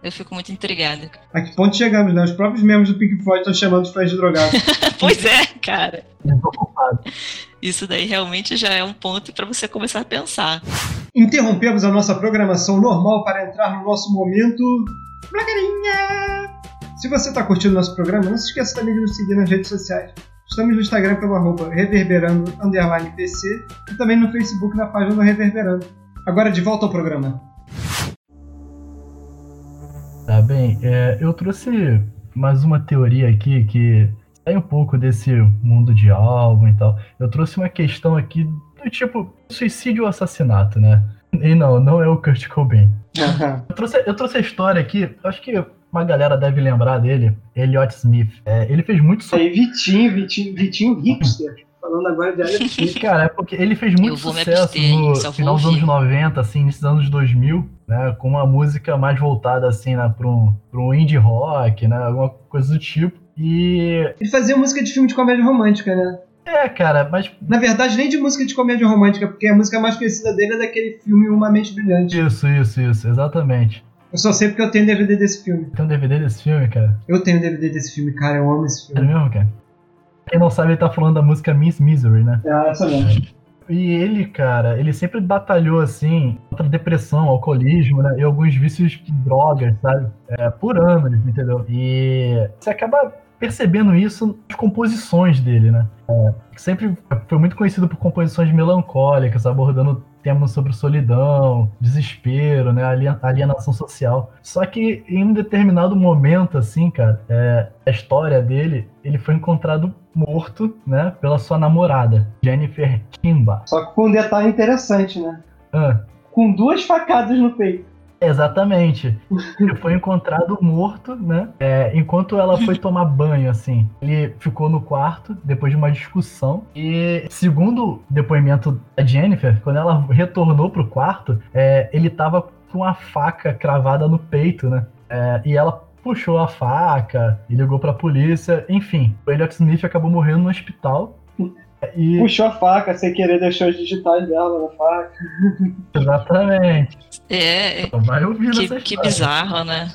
S3: Eu fico muito intrigada.
S2: A que ponto chegamos, né? Os próprios membros do Pink Floyd estão chamando os fãs de drogados.
S3: pois é, cara. Isso daí realmente já é um ponto para você começar a pensar.
S2: Interrompemos a nossa programação normal para entrar no nosso momento. Blagarinha! Se você está curtindo nosso programa, não se esqueça também de nos seguir nas redes sociais. Estamos no Instagram pelo arroba reverberando underline PC e também no Facebook na página do Reverberando. Agora de volta ao programa.
S1: Tá bem, é, eu trouxe mais uma teoria aqui que sai um pouco desse mundo de álbum e tal. Eu trouxe uma questão aqui do tipo suicídio ou assassinato, né? E não, não é o Kurt Cobain. Eu trouxe, eu trouxe a história aqui, acho que uma galera deve lembrar dele, Elliot Smith. É, ele fez muito
S2: aí, Vitinho, Vitinho, Vitinho hipster. Falando agora de Smith.
S1: Cara, é porque ele fez muito sucesso
S3: abster,
S1: no final dos anos
S3: ouvir.
S1: 90, assim, início dos anos 2000, né? Com uma música mais voltada, assim, né, pra um, pra um indie rock, né? Alguma coisa do tipo. E.
S2: Ele fazia música de filme de comédia romântica, né?
S1: É, cara, mas.
S2: Na verdade, nem de música de comédia romântica, porque a música mais conhecida dele é daquele filme Uma Mente Brilhante.
S1: Isso, isso, isso, exatamente.
S2: Eu só sei porque eu tenho DVD desse filme.
S1: Tem um DVD desse filme, cara.
S2: Eu tenho DVD desse filme, cara, eu amo esse
S1: É
S2: filme.
S1: mesmo, cara? Quem não sabe, ele tá falando da música Miss Misery, né?
S2: É, essa mesmo.
S1: E ele, cara, ele sempre batalhou, assim, contra depressão, alcoolismo, né? E alguns vícios de drogas, sabe? É, por anos, entendeu? E você acaba percebendo isso nas composições dele, né? É, sempre foi muito conhecido por composições melancólicas, abordando temas sobre solidão, desespero, né, alienação social. Só que em um determinado momento, assim, cara, é, a história dele, ele foi encontrado morto, né, pela sua namorada, Jennifer Kimba.
S2: Só que com um detalhe interessante, né?
S1: Ah.
S2: Com duas facadas no peito.
S1: Exatamente. Ele foi encontrado morto, né? É, enquanto ela foi tomar banho, assim. Ele ficou no quarto depois de uma discussão. E, segundo o depoimento da Jennifer, quando ela retornou pro quarto, é, ele tava com a faca cravada no peito, né? É, e ela puxou a faca e ligou pra polícia. Enfim, o Elliot Smith acabou morrendo no hospital.
S2: E... Puxou a faca, sem querer deixou os digitais dela na faca.
S1: Exatamente.
S3: É,
S1: então Vai ouvir
S3: que, que bizarro, né?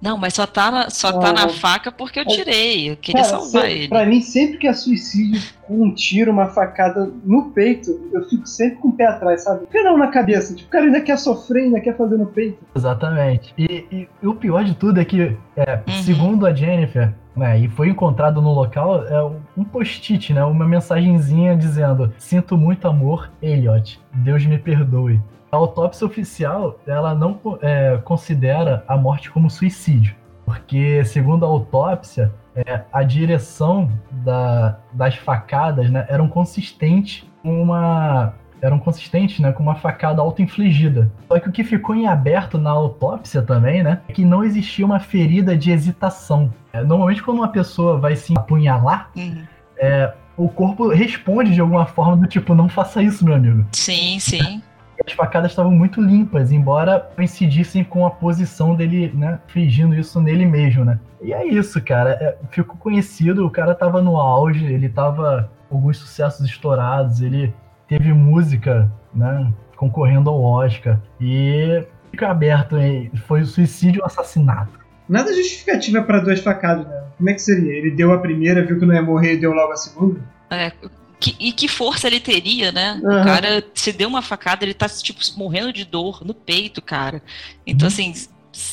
S3: Não, mas só tá na, só tá na faca porque eu tirei. Eu queria Cara, salvar
S2: sempre,
S3: ele.
S2: Pra mim, sempre que é suicídio com um tiro, uma facada no peito, eu fico sempre com o pé atrás, sabe? Por que não na cabeça? Tipo, o cara ainda quer sofrer, ainda quer fazer no peito.
S1: Exatamente. E, e, e o pior de tudo é que, é, uhum. segundo a Jennifer, né, e foi encontrado no local é um post-it, né, uma mensagenzinha dizendo: Sinto muito amor, Elliot. Deus me perdoe. A autópsia oficial ela não é, considera a morte como suicídio, porque segundo a autópsia é, a direção da, das facadas né, eram consistentes com uma eram consistentes, né, com uma facada auto-infligida. Só que o que ficou em aberto na autópsia também, né, é que não existia uma ferida de hesitação. É, normalmente quando uma pessoa vai se apunhalar, uhum. é, o corpo responde de alguma forma do tipo, não faça isso, meu amigo.
S3: Sim, sim.
S1: As facadas estavam muito limpas, embora coincidissem com a posição dele, né, fingindo isso nele mesmo, né. E é isso, cara. É, ficou conhecido, o cara tava no auge, ele tava com alguns sucessos estourados, ele teve música, né, concorrendo ao Oscar. E fica aberto, hein? foi suicídio ou assassinato.
S2: Nada justificativa para duas facadas, né? Como é que seria? Ele deu a primeira, viu que não ia morrer e deu logo a segunda?
S3: É, que, e que força ele teria, né? Uhum. O cara se deu uma facada, ele tá, tipo, morrendo de dor no peito, cara. Então, uhum. assim,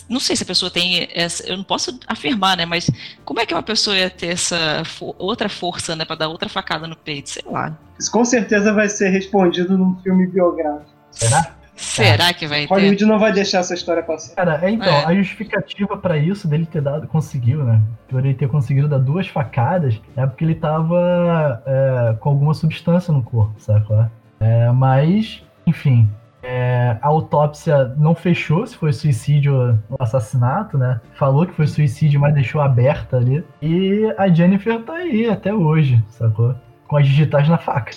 S3: não sei se a pessoa tem essa, eu não posso afirmar, né? Mas como é que uma pessoa ia ter essa outra força, né, para dar outra facada no peito, sei lá.
S2: Isso com certeza vai ser respondido num filme biográfico.
S1: Será?
S3: Será que vai ter?
S2: Hollywood não vai deixar essa história passar.
S1: Cara, é, então, é. a justificativa para isso dele ter dado, conseguiu, né? Por ele ter conseguido dar duas facadas, é porque ele tava é, com alguma substância no corpo, sabe? É, mas, enfim, é, a autópsia não fechou se foi suicídio ou assassinato, né? Falou que foi suicídio, mas deixou aberta ali. E a Jennifer tá aí até hoje, sacou? Com as digitais na faca.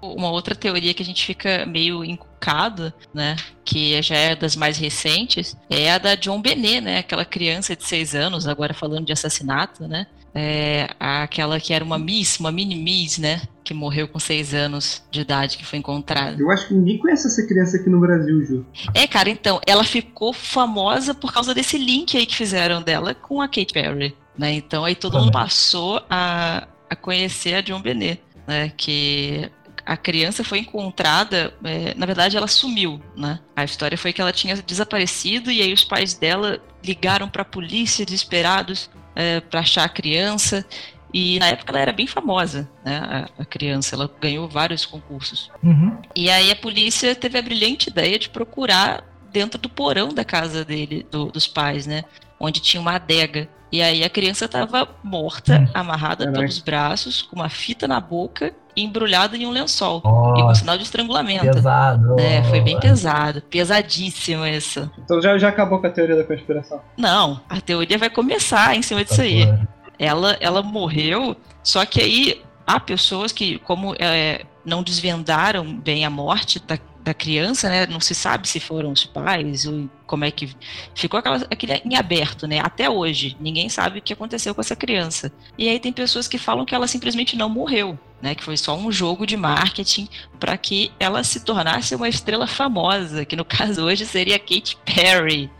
S3: Uma outra teoria que a gente fica meio encucado, né, que já é das mais recentes, é a da John Benet, né, aquela criança de seis anos, agora falando de assassinato, né, é, aquela que era uma Miss, uma mini Miss, né, que morreu com seis anos de idade, que foi encontrada.
S2: Eu acho que ninguém conhece essa criança aqui no Brasil, Ju.
S3: É, cara, então, ela ficou famosa por causa desse link aí que fizeram dela com a Kate Perry, né, então aí todo mundo passou a, a conhecer a John Benet, né, que a criança foi encontrada, é, na verdade ela sumiu, né? A história foi que ela tinha desaparecido e aí os pais dela ligaram para a polícia desesperados é, para achar a criança. E na época ela era bem famosa, né? A, a criança, ela ganhou vários concursos.
S1: Uhum.
S3: E aí a polícia teve a brilhante ideia de procurar dentro do porão da casa dele, do, dos pais, né? Onde tinha uma adega. E aí a criança estava morta, hum. amarrada Caraca. pelos braços, com uma fita na boca embrulhada em um lençol. Oh, e com sinal de estrangulamento.
S1: Pesado.
S3: É, foi bem pesado. Pesadíssimo isso.
S2: Então já, já acabou com a teoria da conspiração?
S3: Não, a teoria vai começar em cima disso tá aí. Ela, ela morreu, só que aí há pessoas que, como é, não desvendaram bem a morte da, da criança, né? Não se sabe se foram os pais ou como é que ficou aquela, aquele em aberto, né? Até hoje ninguém sabe o que aconteceu com essa criança. E aí tem pessoas que falam que ela simplesmente não morreu, né? Que foi só um jogo de marketing para que ela se tornasse uma estrela famosa, que no caso hoje seria Katy Perry.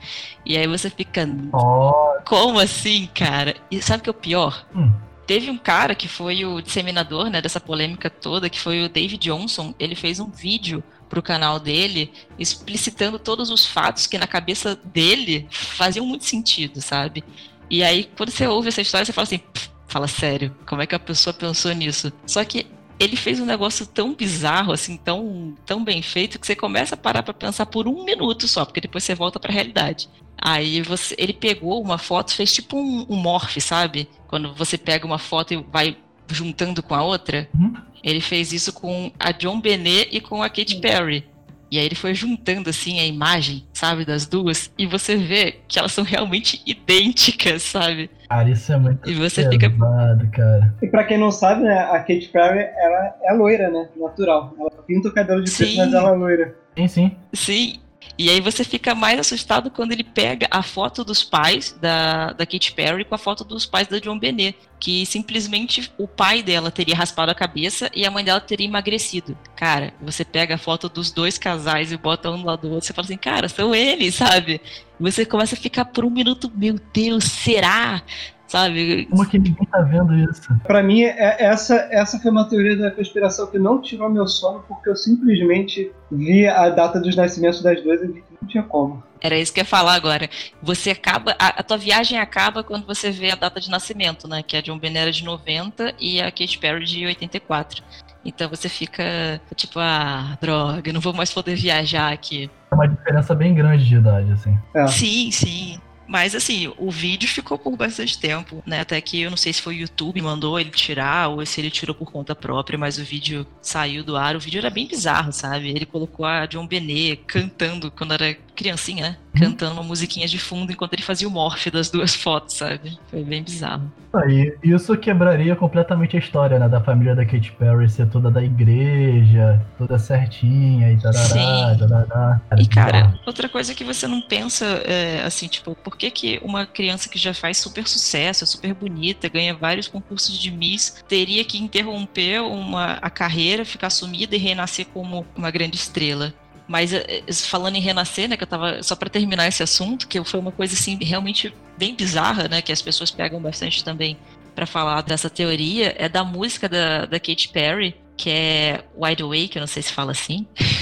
S3: E aí você fica, oh. como assim, cara? E sabe o que é o pior?
S1: Hum
S3: teve um cara que foi o disseminador né, dessa polêmica toda, que foi o David Johnson. Ele fez um vídeo pro canal dele explicitando todos os fatos que na cabeça dele faziam muito sentido, sabe? E aí, quando você ouve essa história, você fala assim, fala sério, como é que a pessoa pensou nisso? Só que ele fez um negócio tão bizarro, assim, tão, tão bem feito, que você começa a parar para pensar por um minuto só, porque depois você volta para a realidade. Aí você, ele pegou uma foto, fez tipo um, um morph, sabe? Quando você pega uma foto e vai juntando com a outra. Uhum. Ele fez isso com a John Benet e com a Katy Perry. E aí ele foi juntando assim a imagem, sabe, das duas, e você vê que elas são realmente idênticas, sabe?
S1: Cara, isso é muito
S3: e você pesado,
S1: fica... cara.
S2: E pra quem não sabe, né, a Katy Perry, ela é loira, né, natural. Ela pinta o cabelo de preto, mas ela é loira.
S1: Sim, sim.
S3: Sim, e aí você fica mais assustado quando ele pega a foto dos pais da, da Katy Perry com a foto dos pais da John Benet, que simplesmente o pai dela teria raspado a cabeça e a mãe dela teria emagrecido. Cara, você pega a foto dos dois casais e bota um do lado do outro, você fala assim, cara, são eles, sabe? E você começa a ficar por um minuto, meu Deus, será? Sabe?
S1: Como que ninguém tá vendo isso?
S2: Pra mim, é, essa, essa foi uma teoria da conspiração que não tirou meu sono, porque eu simplesmente vi a data dos nascimentos das duas e vi que não tinha como.
S3: Era isso que eu ia falar agora. Você acaba. A, a, tua viagem acaba quando você vê a data de nascimento, né? Que é de um Benera de 90 e a Katy Perry de 84. Então você fica tipo, ah, droga, não vou mais poder viajar aqui.
S1: É uma diferença bem grande de idade, assim.
S3: É. Sim, sim. Mas assim, o vídeo ficou por bastante tempo, né? Até que eu não sei se foi o YouTube mandou ele tirar ou se ele tirou por conta própria, mas o vídeo saiu do ar. O vídeo era bem bizarro, sabe? Ele colocou a John Benet cantando quando era criancinha, né? Uhum. Cantando uma musiquinha de fundo enquanto ele fazia o morph das duas fotos, sabe? Foi bem bizarro.
S1: Aí, isso quebraria completamente a história, né? Da família da Katy Perry ser toda da igreja, toda certinha e tarará, Sim.
S3: tarará. E cara, outra coisa que você não pensa, é, assim, tipo, por que que uma criança que já faz super sucesso, é super bonita, ganha vários concursos de Miss, teria que interromper uma, a carreira, ficar sumida e renascer como uma grande estrela? Mas eh, falando em renascer, né, que eu tava só para terminar esse assunto, que foi uma coisa assim realmente bem bizarra, né, que as pessoas pegam bastante também para falar dessa teoria, é da música da, da Katy Perry, que é Wide Awake, eu não sei se fala assim,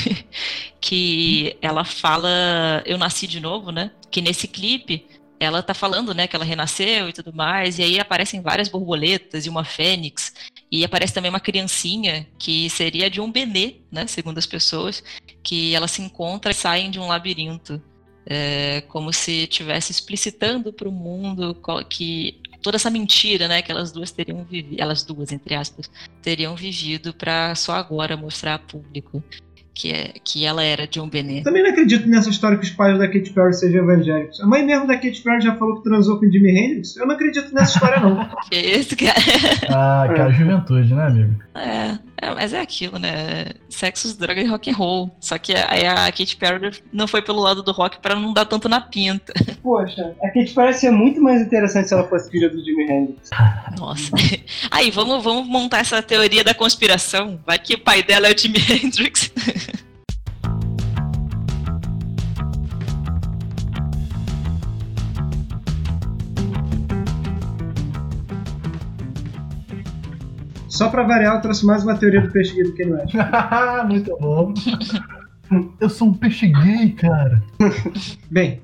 S3: que ela fala Eu Nasci de Novo, né? Que nesse clipe ela tá falando, né, que ela renasceu e tudo mais, e aí aparecem várias borboletas e uma fênix, e aparece também uma criancinha que seria de um benê, né, segundo as pessoas, que ela se encontra e saem de um labirinto, é, como se estivesse explicitando para o mundo que toda essa mentira, né, que elas duas teriam vivido, elas duas entre aspas, teriam vivido para só agora mostrar a público que, é, que ela era John Benet.
S2: Também não acredito nessa história que os pais da Katy Perry sejam evangélicos. A mãe mesmo da Katy Perry já falou que transou com o Jimi Hendrix. Eu não acredito nessa história, não.
S3: que isso, cara?
S1: Ah, cara, juventude, né, amigo?
S3: É, é, mas é aquilo, né? Sexo, droga e rock and roll. Só que aí a Katy Perry não foi pelo lado do rock para não dar tanto na pinta.
S2: Poxa, a Katy Perry seria muito mais interessante se ela fosse filha do Jimi Hendrix.
S3: Nossa. Aí, vamos, vamos montar essa teoria da conspiração. Vai que o pai dela é o Jimi Hendrix.
S2: Só pra variar, eu trouxe mais uma teoria do peixe gay do Kanye West.
S1: Muito bom. Eu sou um peixe gay, cara.
S2: Bem,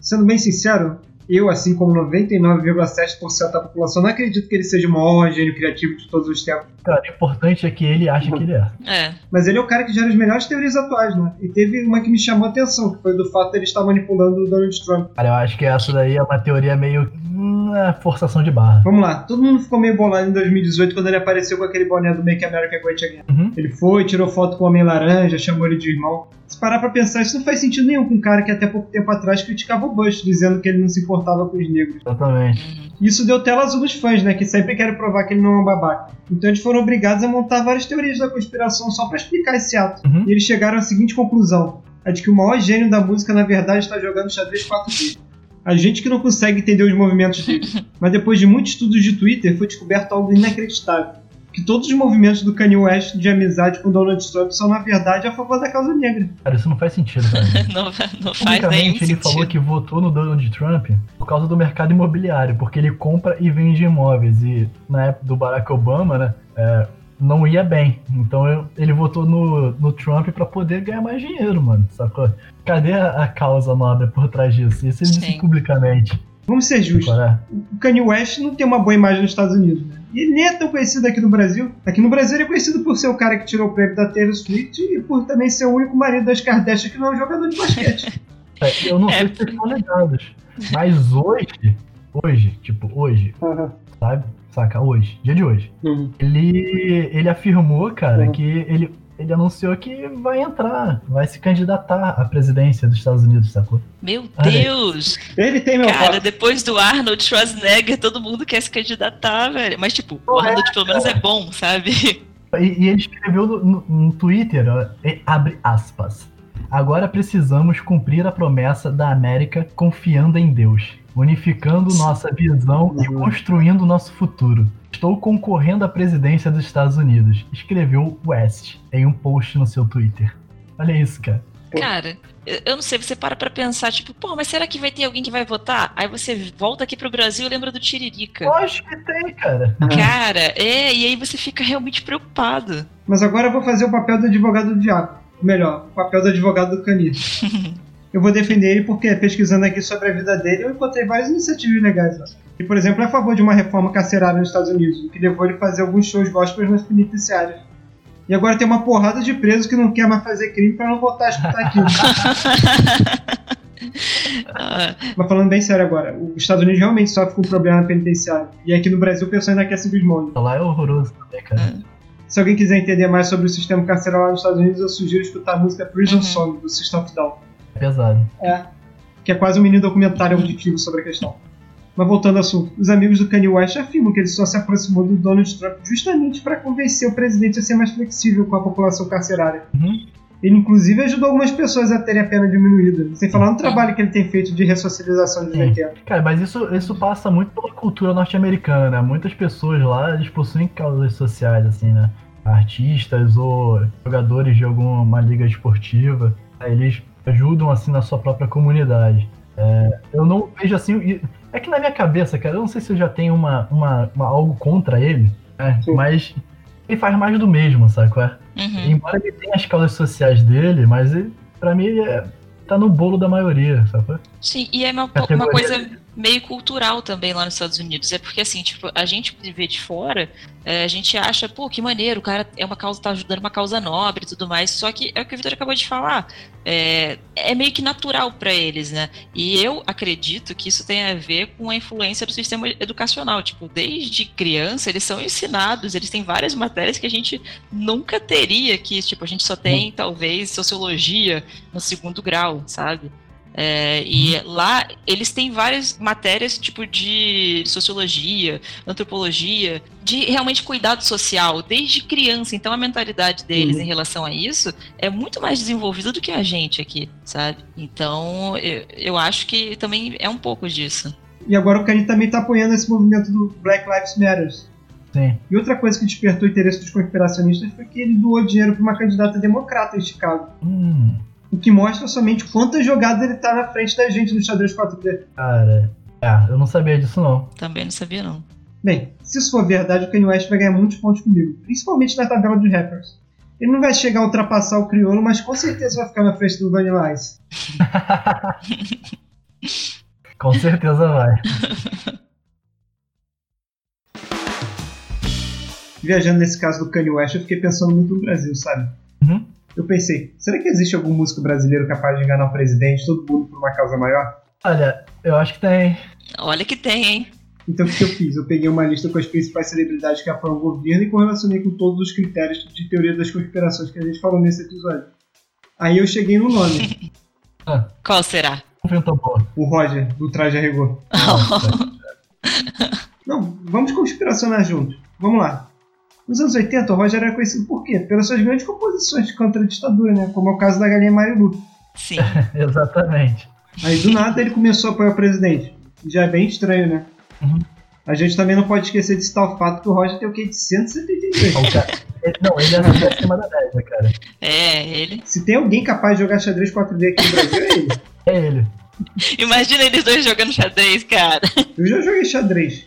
S2: sendo bem sincero, eu, assim como 99,7% da população, não acredito que ele seja o maior gênio criativo de todos os tempos.
S1: Cara, o importante é que ele acha que ele é.
S3: é.
S2: Mas ele é o cara que gera as melhores teorias atuais, né? E teve uma que me chamou a atenção, que foi do fato de ele estar manipulando o Donald Trump.
S1: Cara, eu acho que essa daí é uma teoria meio. Hum, é forçação de barra.
S2: Vamos lá, todo mundo ficou meio bolado em 2018 quando ele apareceu com aquele boné do Make America Great Again. Uhum. Ele foi, tirou foto com o Homem-Laranja, chamou ele de irmão. Se parar pra pensar, isso não faz sentido nenhum com um cara que até pouco tempo atrás criticava o Bush, dizendo que ele não se importava com os negros.
S1: Exatamente.
S2: Isso deu tela azul nos fãs, né? Que sempre querem provar que ele não é um babaca. Então eles foram obrigados a montar várias teorias da conspiração só para explicar esse ato. Uhum. E eles chegaram à seguinte conclusão: a de que o maior gênio da música, na verdade, está jogando xadrez 4D. A gente que não consegue entender os movimentos dele. Mas depois de muitos estudos de Twitter, foi descoberto algo inacreditável que todos os movimentos do Kanye West de amizade com Donald Trump são, na verdade, a favor da causa negra.
S1: Cara, isso não faz sentido, cara.
S3: não, não faz nenhum
S1: Publicamente, ele
S3: sentido.
S1: falou que votou no Donald Trump por causa do mercado imobiliário, porque ele compra e vende imóveis. E na época do Barack Obama, né, é, não ia bem. Então eu- ele votou no, no Trump pra poder ganhar mais dinheiro, mano, sacou? Cadê a, a causa nobre por trás disso? Isso ele disse publicamente.
S2: Vamos ser justos.
S1: É?
S2: O Kanye West não tem uma boa imagem nos Estados Unidos, né? E ele nem é tão conhecido aqui no Brasil. Aqui no Brasil ele é conhecido por ser o cara que tirou o prêmio da Taylor Swift e por também ser o único marido das Kardashian que não é um jogador de basquete.
S1: É, Eu não
S3: É.
S1: sei se vocês estão ligados, mas hoje, hoje, tipo, hoje,
S2: Aham.
S1: sabe? Saca? Hoje, dia de hoje.
S2: Uhum.
S1: Ele, ele afirmou, cara,
S2: Uhum.
S1: que ele, ele anunciou que vai entrar, vai se candidatar à presidência dos Estados Unidos, sacou?
S3: Meu
S1: Olha aí.
S3: Deus!
S2: Ele tem meu
S3: Cara,
S2: voto.
S3: depois do Arnold Schwarzenegger, todo mundo quer se candidatar, velho. Mas, tipo, o
S1: é,
S3: Arnold pelo menos é bom, sabe?
S1: E, e ele escreveu no, no- no Twitter, ó, e- abre aspas. Agora precisamos cumprir a promessa da América confiando em Deus, unificando nossa visão e construindo nosso futuro. Estou concorrendo à presidência dos Estados Unidos, escreveu West em um post no seu Twitter. Olha isso, cara.
S3: Cara, eu não sei, você para pra pensar, tipo, pô, mas será que vai ter alguém que vai votar? Aí você volta aqui pro Brasil e lembra do Tiririca.
S1: Lógico que tem, cara.
S3: Cara, é, e aí você fica realmente preocupado.
S2: Mas agora eu vou fazer o papel do advogado do diabo. Ou melhor, o papel do advogado do Kanye. Eu vou defender ele porque, pesquisando aqui sobre a vida dele, eu encontrei várias iniciativas legais. Lá. Ele, por exemplo, é a favor de uma reforma carcerária nos Estados Unidos, o que levou ele a fazer alguns shows gospels nas penitenciárias. E agora tem uma porrada de presos que não quer mais fazer crime para não voltar a escutar aquilo. Mas falando bem sério agora, os Estados Unidos realmente sofrem com um problema penitenciário. E aqui no Brasil o pessoal ainda quer se bismolho.
S1: Lá é horroroso também, cara.
S2: Se alguém quiser entender mais sobre o sistema carcerário lá nos Estados Unidos, eu sugiro escutar a música Prison
S3: Uhum.
S2: Song, do System of a Down.
S1: Pesado.
S2: É. Que é quase um mini documentário auditivo sobre a questão. Mas voltando ao assunto, os amigos do Kanye West afirmam que ele só se aproximou do Donald Trump justamente para convencer o presidente a ser mais flexível com a população carcerária.
S1: Uhum.
S2: Ele, inclusive, ajudou algumas pessoas a terem a pena diminuída, sem falar no trabalho que ele tem feito de ressocialização de detento.
S1: Cara, mas isso, isso passa muito pela cultura norte-americana, né? Muitas pessoas lá, eles possuem causas sociais, assim, né? Artistas ou jogadores de alguma liga esportiva, eles ajudam, assim, na sua própria comunidade. É, eu não vejo, assim... É que na minha cabeça, cara, eu não sei se eu já tenho uma, uma, uma- algo contra ele, né? Mas ele faz mais do mesmo, sabe qual é?
S3: uhum.
S1: Embora ele tenha as causas sociais dele, mas ele, pra mim ele é, tá no bolo da maioria, sabe? qual é?
S3: Sim, e é uma, uma coisa meio cultural também lá nos Estados Unidos. É porque, assim, tipo, a gente vê de fora, é, a gente acha, pô, que maneiro, o cara é uma causa, tá ajudando uma causa nobre e tudo mais. Só que é o que o Vitor acabou de falar. É, é meio que natural para eles, né? E eu acredito que isso tem a ver com a influência do sistema educacional. Tipo, desde criança, eles são ensinados, eles têm várias matérias que a gente nunca teria que, tipo, a gente só tem, talvez, sociologia no segundo grau, sabe? É, e lá eles têm várias matérias tipo de sociologia, antropologia, de realmente cuidado social desde criança. Então a mentalidade deles
S2: Uhum.
S3: em relação a isso é muito mais desenvolvida do que a gente aqui, sabe? Então eu, eu acho que também é um pouco disso.
S2: E agora o Kanye também tá apoiando esse movimento do Black Lives Matter.
S1: Sim.
S2: E outra coisa que despertou o interesse dos conspiracionistas foi que ele doou dinheiro para uma candidata democrata em Chicago.
S1: Hum,
S2: O que mostra somente quantas jogadas ele tá na frente da gente no xadrez 4D.
S1: cara, é, eu não sabia disso não.
S3: Também não sabia não.
S2: Bem, se isso for verdade, o Kanye West vai ganhar muitos pontos comigo, principalmente na tabela dos rappers. Ele não vai chegar a ultrapassar o Criolo, mas com certeza vai ficar na frente do Vanilla Ice.
S1: Com certeza vai.
S2: Viajando nesse caso do Kanye West, eu fiquei pensando muito no Brasil, sabe?
S1: Uhum.
S2: Eu pensei, será que existe algum músico brasileiro capaz de enganar o presidente, todo mundo por uma causa maior?
S1: Olha, eu acho que tem.
S3: Olha que tem, hein?
S2: Então o que eu fiz? Eu peguei uma lista com as principais celebridades que apoiam o governo e correlacionei com todos os critérios de teoria das conspirações que a gente falou nesse episódio. Aí eu cheguei no nome,
S3: Qual será?
S2: O Roger, do Traje a Rigor.
S1: Nossa.
S2: Não, vamos conspiracionar juntos. Vamos lá. Nos anos 80, o Roger era conhecido por quê? Pelas suas grandes composições contra a ditadura, né? Como é o caso da Galinha Marilu.
S3: Sim.
S1: Exatamente.
S2: Aí do nada ele começou a apoiar o presidente. Já é bem estranho, né?
S1: Uhum.
S2: A gente também não pode esquecer de citar o fato que o Roger tem o quê? De 172.
S1: O cara- ele- não, ele é na acima da média, cara.
S3: É, ele.
S2: Se tem alguém capaz de jogar xadrez 4D aqui no Brasil, é ele.
S1: É ele.
S3: Imagina eles dois jogando xadrez, cara.
S2: Eu já joguei xadrez.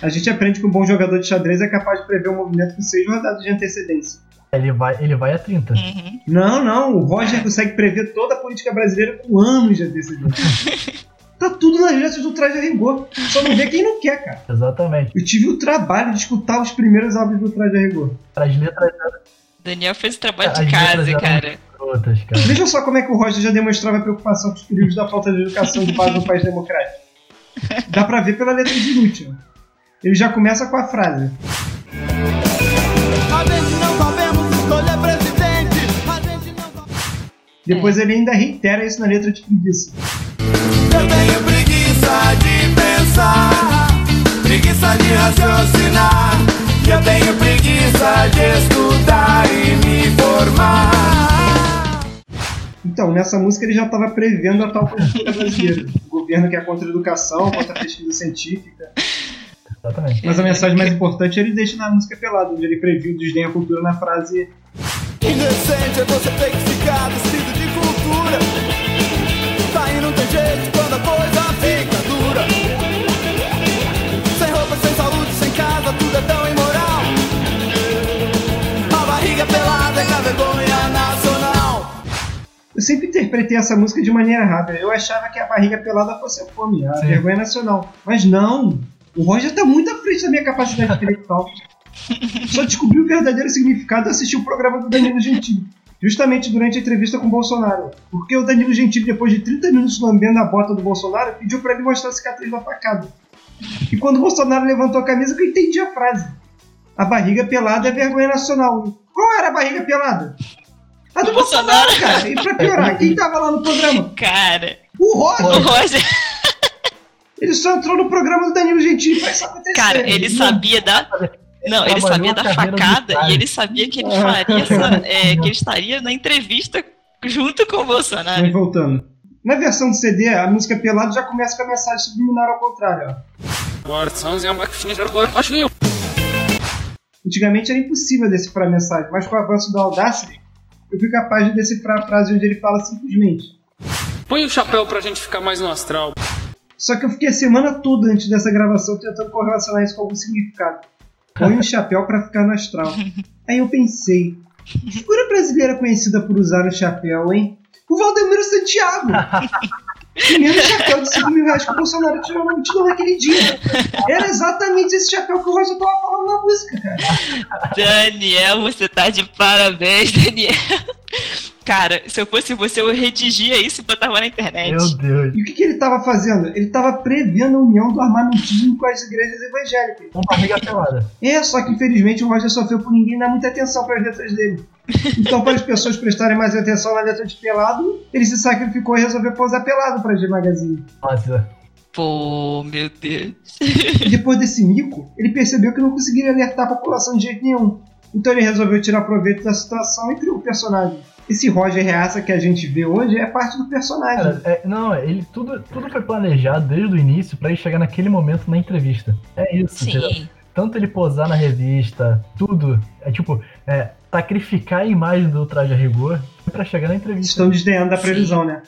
S2: A gente aprende que um bom jogador de xadrez é capaz de prever o movimento com seis rodadas de antecedência.
S1: Ele vai, ele vai a 30.
S3: Uhum.
S2: Não, não, o Roger consegue prever toda a política brasileira com anos de antecedência. Tá tudo nas letras do Traje a Rigor. Só não vê quem não quer, cara.
S1: Exatamente.
S2: Eu tive o trabalho de escutar os primeiros álbuns do Traje a Rigor.
S1: As letras
S3: Daniel fez o trabalho
S1: As
S3: de casa, cara.
S1: cara.
S2: Veja só como é que o Roger já demonstrava preocupação com os perigos da falta de educação de base no país democrático. Dá pra ver pela letra de inútil. Ele já começa com a frase. Depois ele ainda reitera isso na letra de preguiça.
S4: Eu tenho preguiça de pensar, preguiça de raciocinar. Eu tenho preguiça de estudar e me formar.
S2: Então, nessa música ele já estava prevendo a tal política brasileira. O governo que é contra a educação, contra a pesquisa científica.
S1: Exatamente.
S2: Mas a mensagem mais importante ele deixa na música pelada, onde ele previu o desdém à cultura na frase
S4: Indecente é você ter que ficar vestido de cultura. Daí não tem jeito quando a coisa fica dura. Sem roupa, sem saúde, sem casa, tudo é tão imoral. A barriga pelada é que a vergonha nacional.
S2: Eu sempre interpretei essa música de maneira errada. Eu achava que a barriga pelada fosse a fome, a
S1: Sim.
S2: vergonha nacional. Mas não! O Roger tá muito à frente da minha capacidade intelectual. Só descobri o verdadeiro significado assistir o programa do Danilo Gentili. Justamente durante a entrevista com o Bolsonaro. Porque o Danilo Gentili, depois de 30 minutos lambendo a bota do Bolsonaro, pediu pra ele mostrar a cicatriz da facada. E quando o Bolsonaro levantou a camisa, que eu entendi a frase. A barriga pelada é vergonha nacional. Qual era a barriga pelada? A do
S3: Bolsonaro.
S2: Bolsonaro, cara. E pra piorar, quem tava lá no programa?
S3: Cara,
S2: O Roger.
S3: o Roger,
S2: Ele só entrou no programa do Danilo Gentili pra isso acontecer.
S3: cara, ele sabia da. Não, ele sabia da facada e ele sabia que ele faria essa, é, que ele estaria na entrevista junto com o Bolsonaro.
S2: Mas voltando. Na versão do CD, a música Pelado já começa com a mensagem subliminar ao contrário. Ó. Antigamente era impossível decifrar a mensagem, mas com o avanço do Audacity, eu fui capaz de decifrar a frase onde ele fala simplesmente.
S5: Põe o chapéu pra gente ficar mais no astral.
S2: Só que eu fiquei a semana toda antes dessa gravação tentando correlacionar isso com algum significado. Põe um chapéu pra ficar no astral. Aí eu pensei, que figura brasileira conhecida por usar o chapéu, hein? O Valdemiro Santiago! Mesmo chapéu de 5 mil reais que o Bolsonaro tirou na multidão naquele dia. Era exatamente esse chapéu que o Roger tava falando na música, cara.
S3: Daniel, você tá de parabéns, Daniel. Cara, se eu fosse você, eu redigia isso e botava na internet.
S1: Meu Deus.
S2: E o que, que ele tava fazendo? Ele tava prevendo a união do armamentismo com as igrejas evangélicas.
S1: Com barriga pelada.
S2: É, só que infelizmente o Roger sofreu por ninguém dar muita atenção para as letras dele. Então, para as pessoas prestarem mais atenção na letra de pelado, ele se sacrificou e resolveu posar pelado para G Magazine.
S1: Nossa.
S3: Pô, meu Deus.
S2: E depois desse mico, ele percebeu que não conseguiria alertar a população de jeito nenhum. Então ele resolveu tirar proveito da situação e criou o personagem. Esse Roger Reaça que a gente vê hoje é parte do personagem.
S1: Cara, é, não, ele tudo, tudo foi planejado desde o início pra ele chegar naquele momento na entrevista. É isso, entendeu?
S3: Sim.
S1: Tanto ele posar na revista, tudo. É tipo, é, sacrificar a imagem do traje a rigor pra chegar na entrevista.
S2: Estão desdenhando da previsão, né?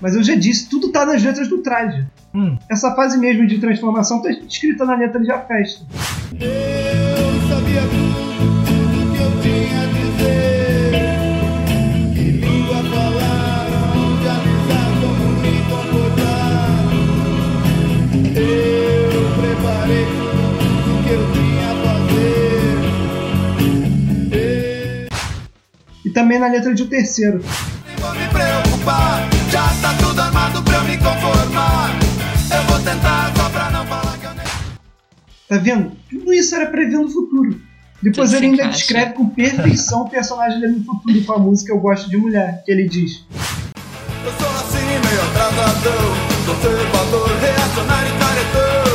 S2: Mas eu já disse, tudo tá nas letras do traje.
S1: Hum,
S2: Essa fase mesmo de transformação tá escrita na letra de A Festa. Na letra de O Terceiro.
S4: Vou me preocupar, já tá tudo armado pra eu me conformar. Eu vou tentar só pra não falar que eu nem.
S2: Tá vendo? Tudo isso era prevendo o futuro. Depois
S3: Tudo
S2: ele ainda
S3: encaixa.
S2: descreve com perfeição o personagem dele no futuro com a música Eu Gosto de Mulher, que ele diz.
S4: Eu sou assim, meio atrasadão, conservador, reacionário e caretão.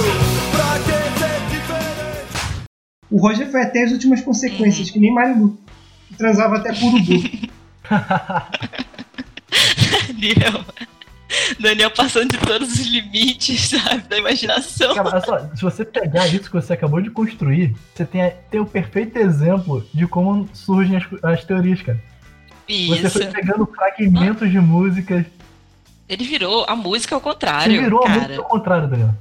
S4: Pra que ser diferente?
S2: O Roger foi até as últimas consequências, que nem Marilu, que transava até com urubu.
S3: Daniel. Daniel passando de todos os limites, sabe, da imaginação.
S1: Cara, olha só, se você pegar isso que você acabou de construir, você tem, tem o perfeito exemplo de como surgem as, as teorias, cara. Você
S3: Isso.
S1: foi pegando fragmentos de músicas.
S3: Ele virou a música ao
S1: Você
S3: contrário,
S1: virou a
S3: cara.
S1: música ao contrário, Daniel.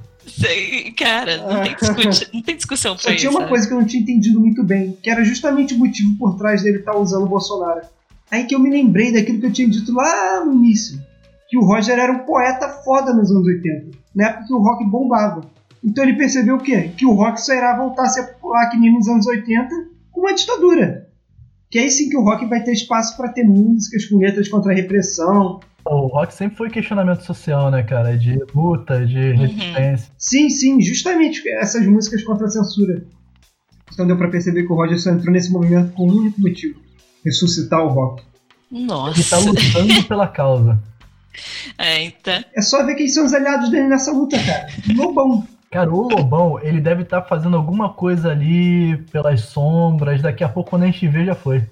S3: Cara, não tem, discuti- não tem discussão pra
S2: Só
S3: isso.
S2: tinha uma
S3: sabe?
S2: coisa que eu não tinha entendido muito bem, que era justamente o motivo por trás dele estar usando o Bolsonaro. Aí que eu me lembrei daquilo que eu tinha dito lá no início, que o Roger era um poeta foda nos anos 80, na época que o rock bombava. Então ele percebeu o quê? Que o rock só irá voltar a ser popular que nem nos anos 80 com uma ditadura. Que aí sim que o rock vai ter espaço para ter músicas com letras contra a repressão.
S1: O rock sempre foi questionamento social, né, cara? De luta, de resistência.
S2: Sim, sim, justamente essas músicas contra a censura. Então deu para perceber que o Roger só entrou nesse movimento com um único motivo: ressuscitar o rock.
S1: Ele tá
S3: Nossa.
S1: lutando pela causa.
S3: É, então.
S2: É só ver quem são os aliados dele nessa luta, cara. Lobão.
S1: Cara, o Lobão, ele deve estar fazendo alguma coisa ali pelas sombras. Daqui a pouco, quando a gente vê, já foi.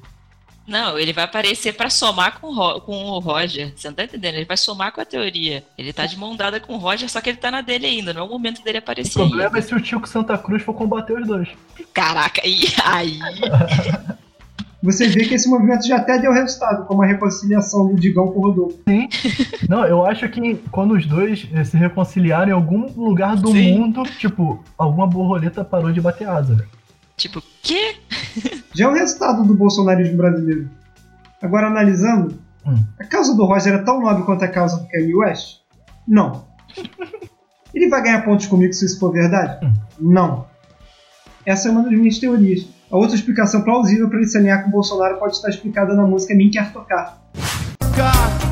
S3: Não, ele vai aparecer pra somar com o, Ro- com o Roger. Você não tá entendendo? Ele vai somar com a teoria. Ele tá de mão dada com o Roger, só que ele tá na dele ainda. Não é o momento dele
S1: O
S3: aparecer
S1: problema
S3: ainda.
S1: é se o Tico Santa Cruz for combater os dois.
S3: Caraca, e aí?
S2: Você vê que esse movimento já até deu resultado, como a reconciliação do Digão com o Rodolfo.
S1: Não, eu acho que quando os dois eh, se reconciliarem em algum lugar do
S3: Sim.
S1: mundo, tipo, alguma borboleta parou de bater asa. velho.
S3: Tipo, quê?
S2: Já é o resultado do bolsonarismo brasileiro. Agora, analisando,
S1: Hum.
S2: a causa do Roger é tão nobre quanto a causa do Kanye West? Não. Ele vai ganhar pontos comigo se isso for verdade?
S1: Hum.
S2: Não. Essa é uma das minhas teorias. A outra explicação plausível para ele se alinhar com o Bolsonaro pode estar explicada na música Nem Quer Tocar.
S4: Tocar,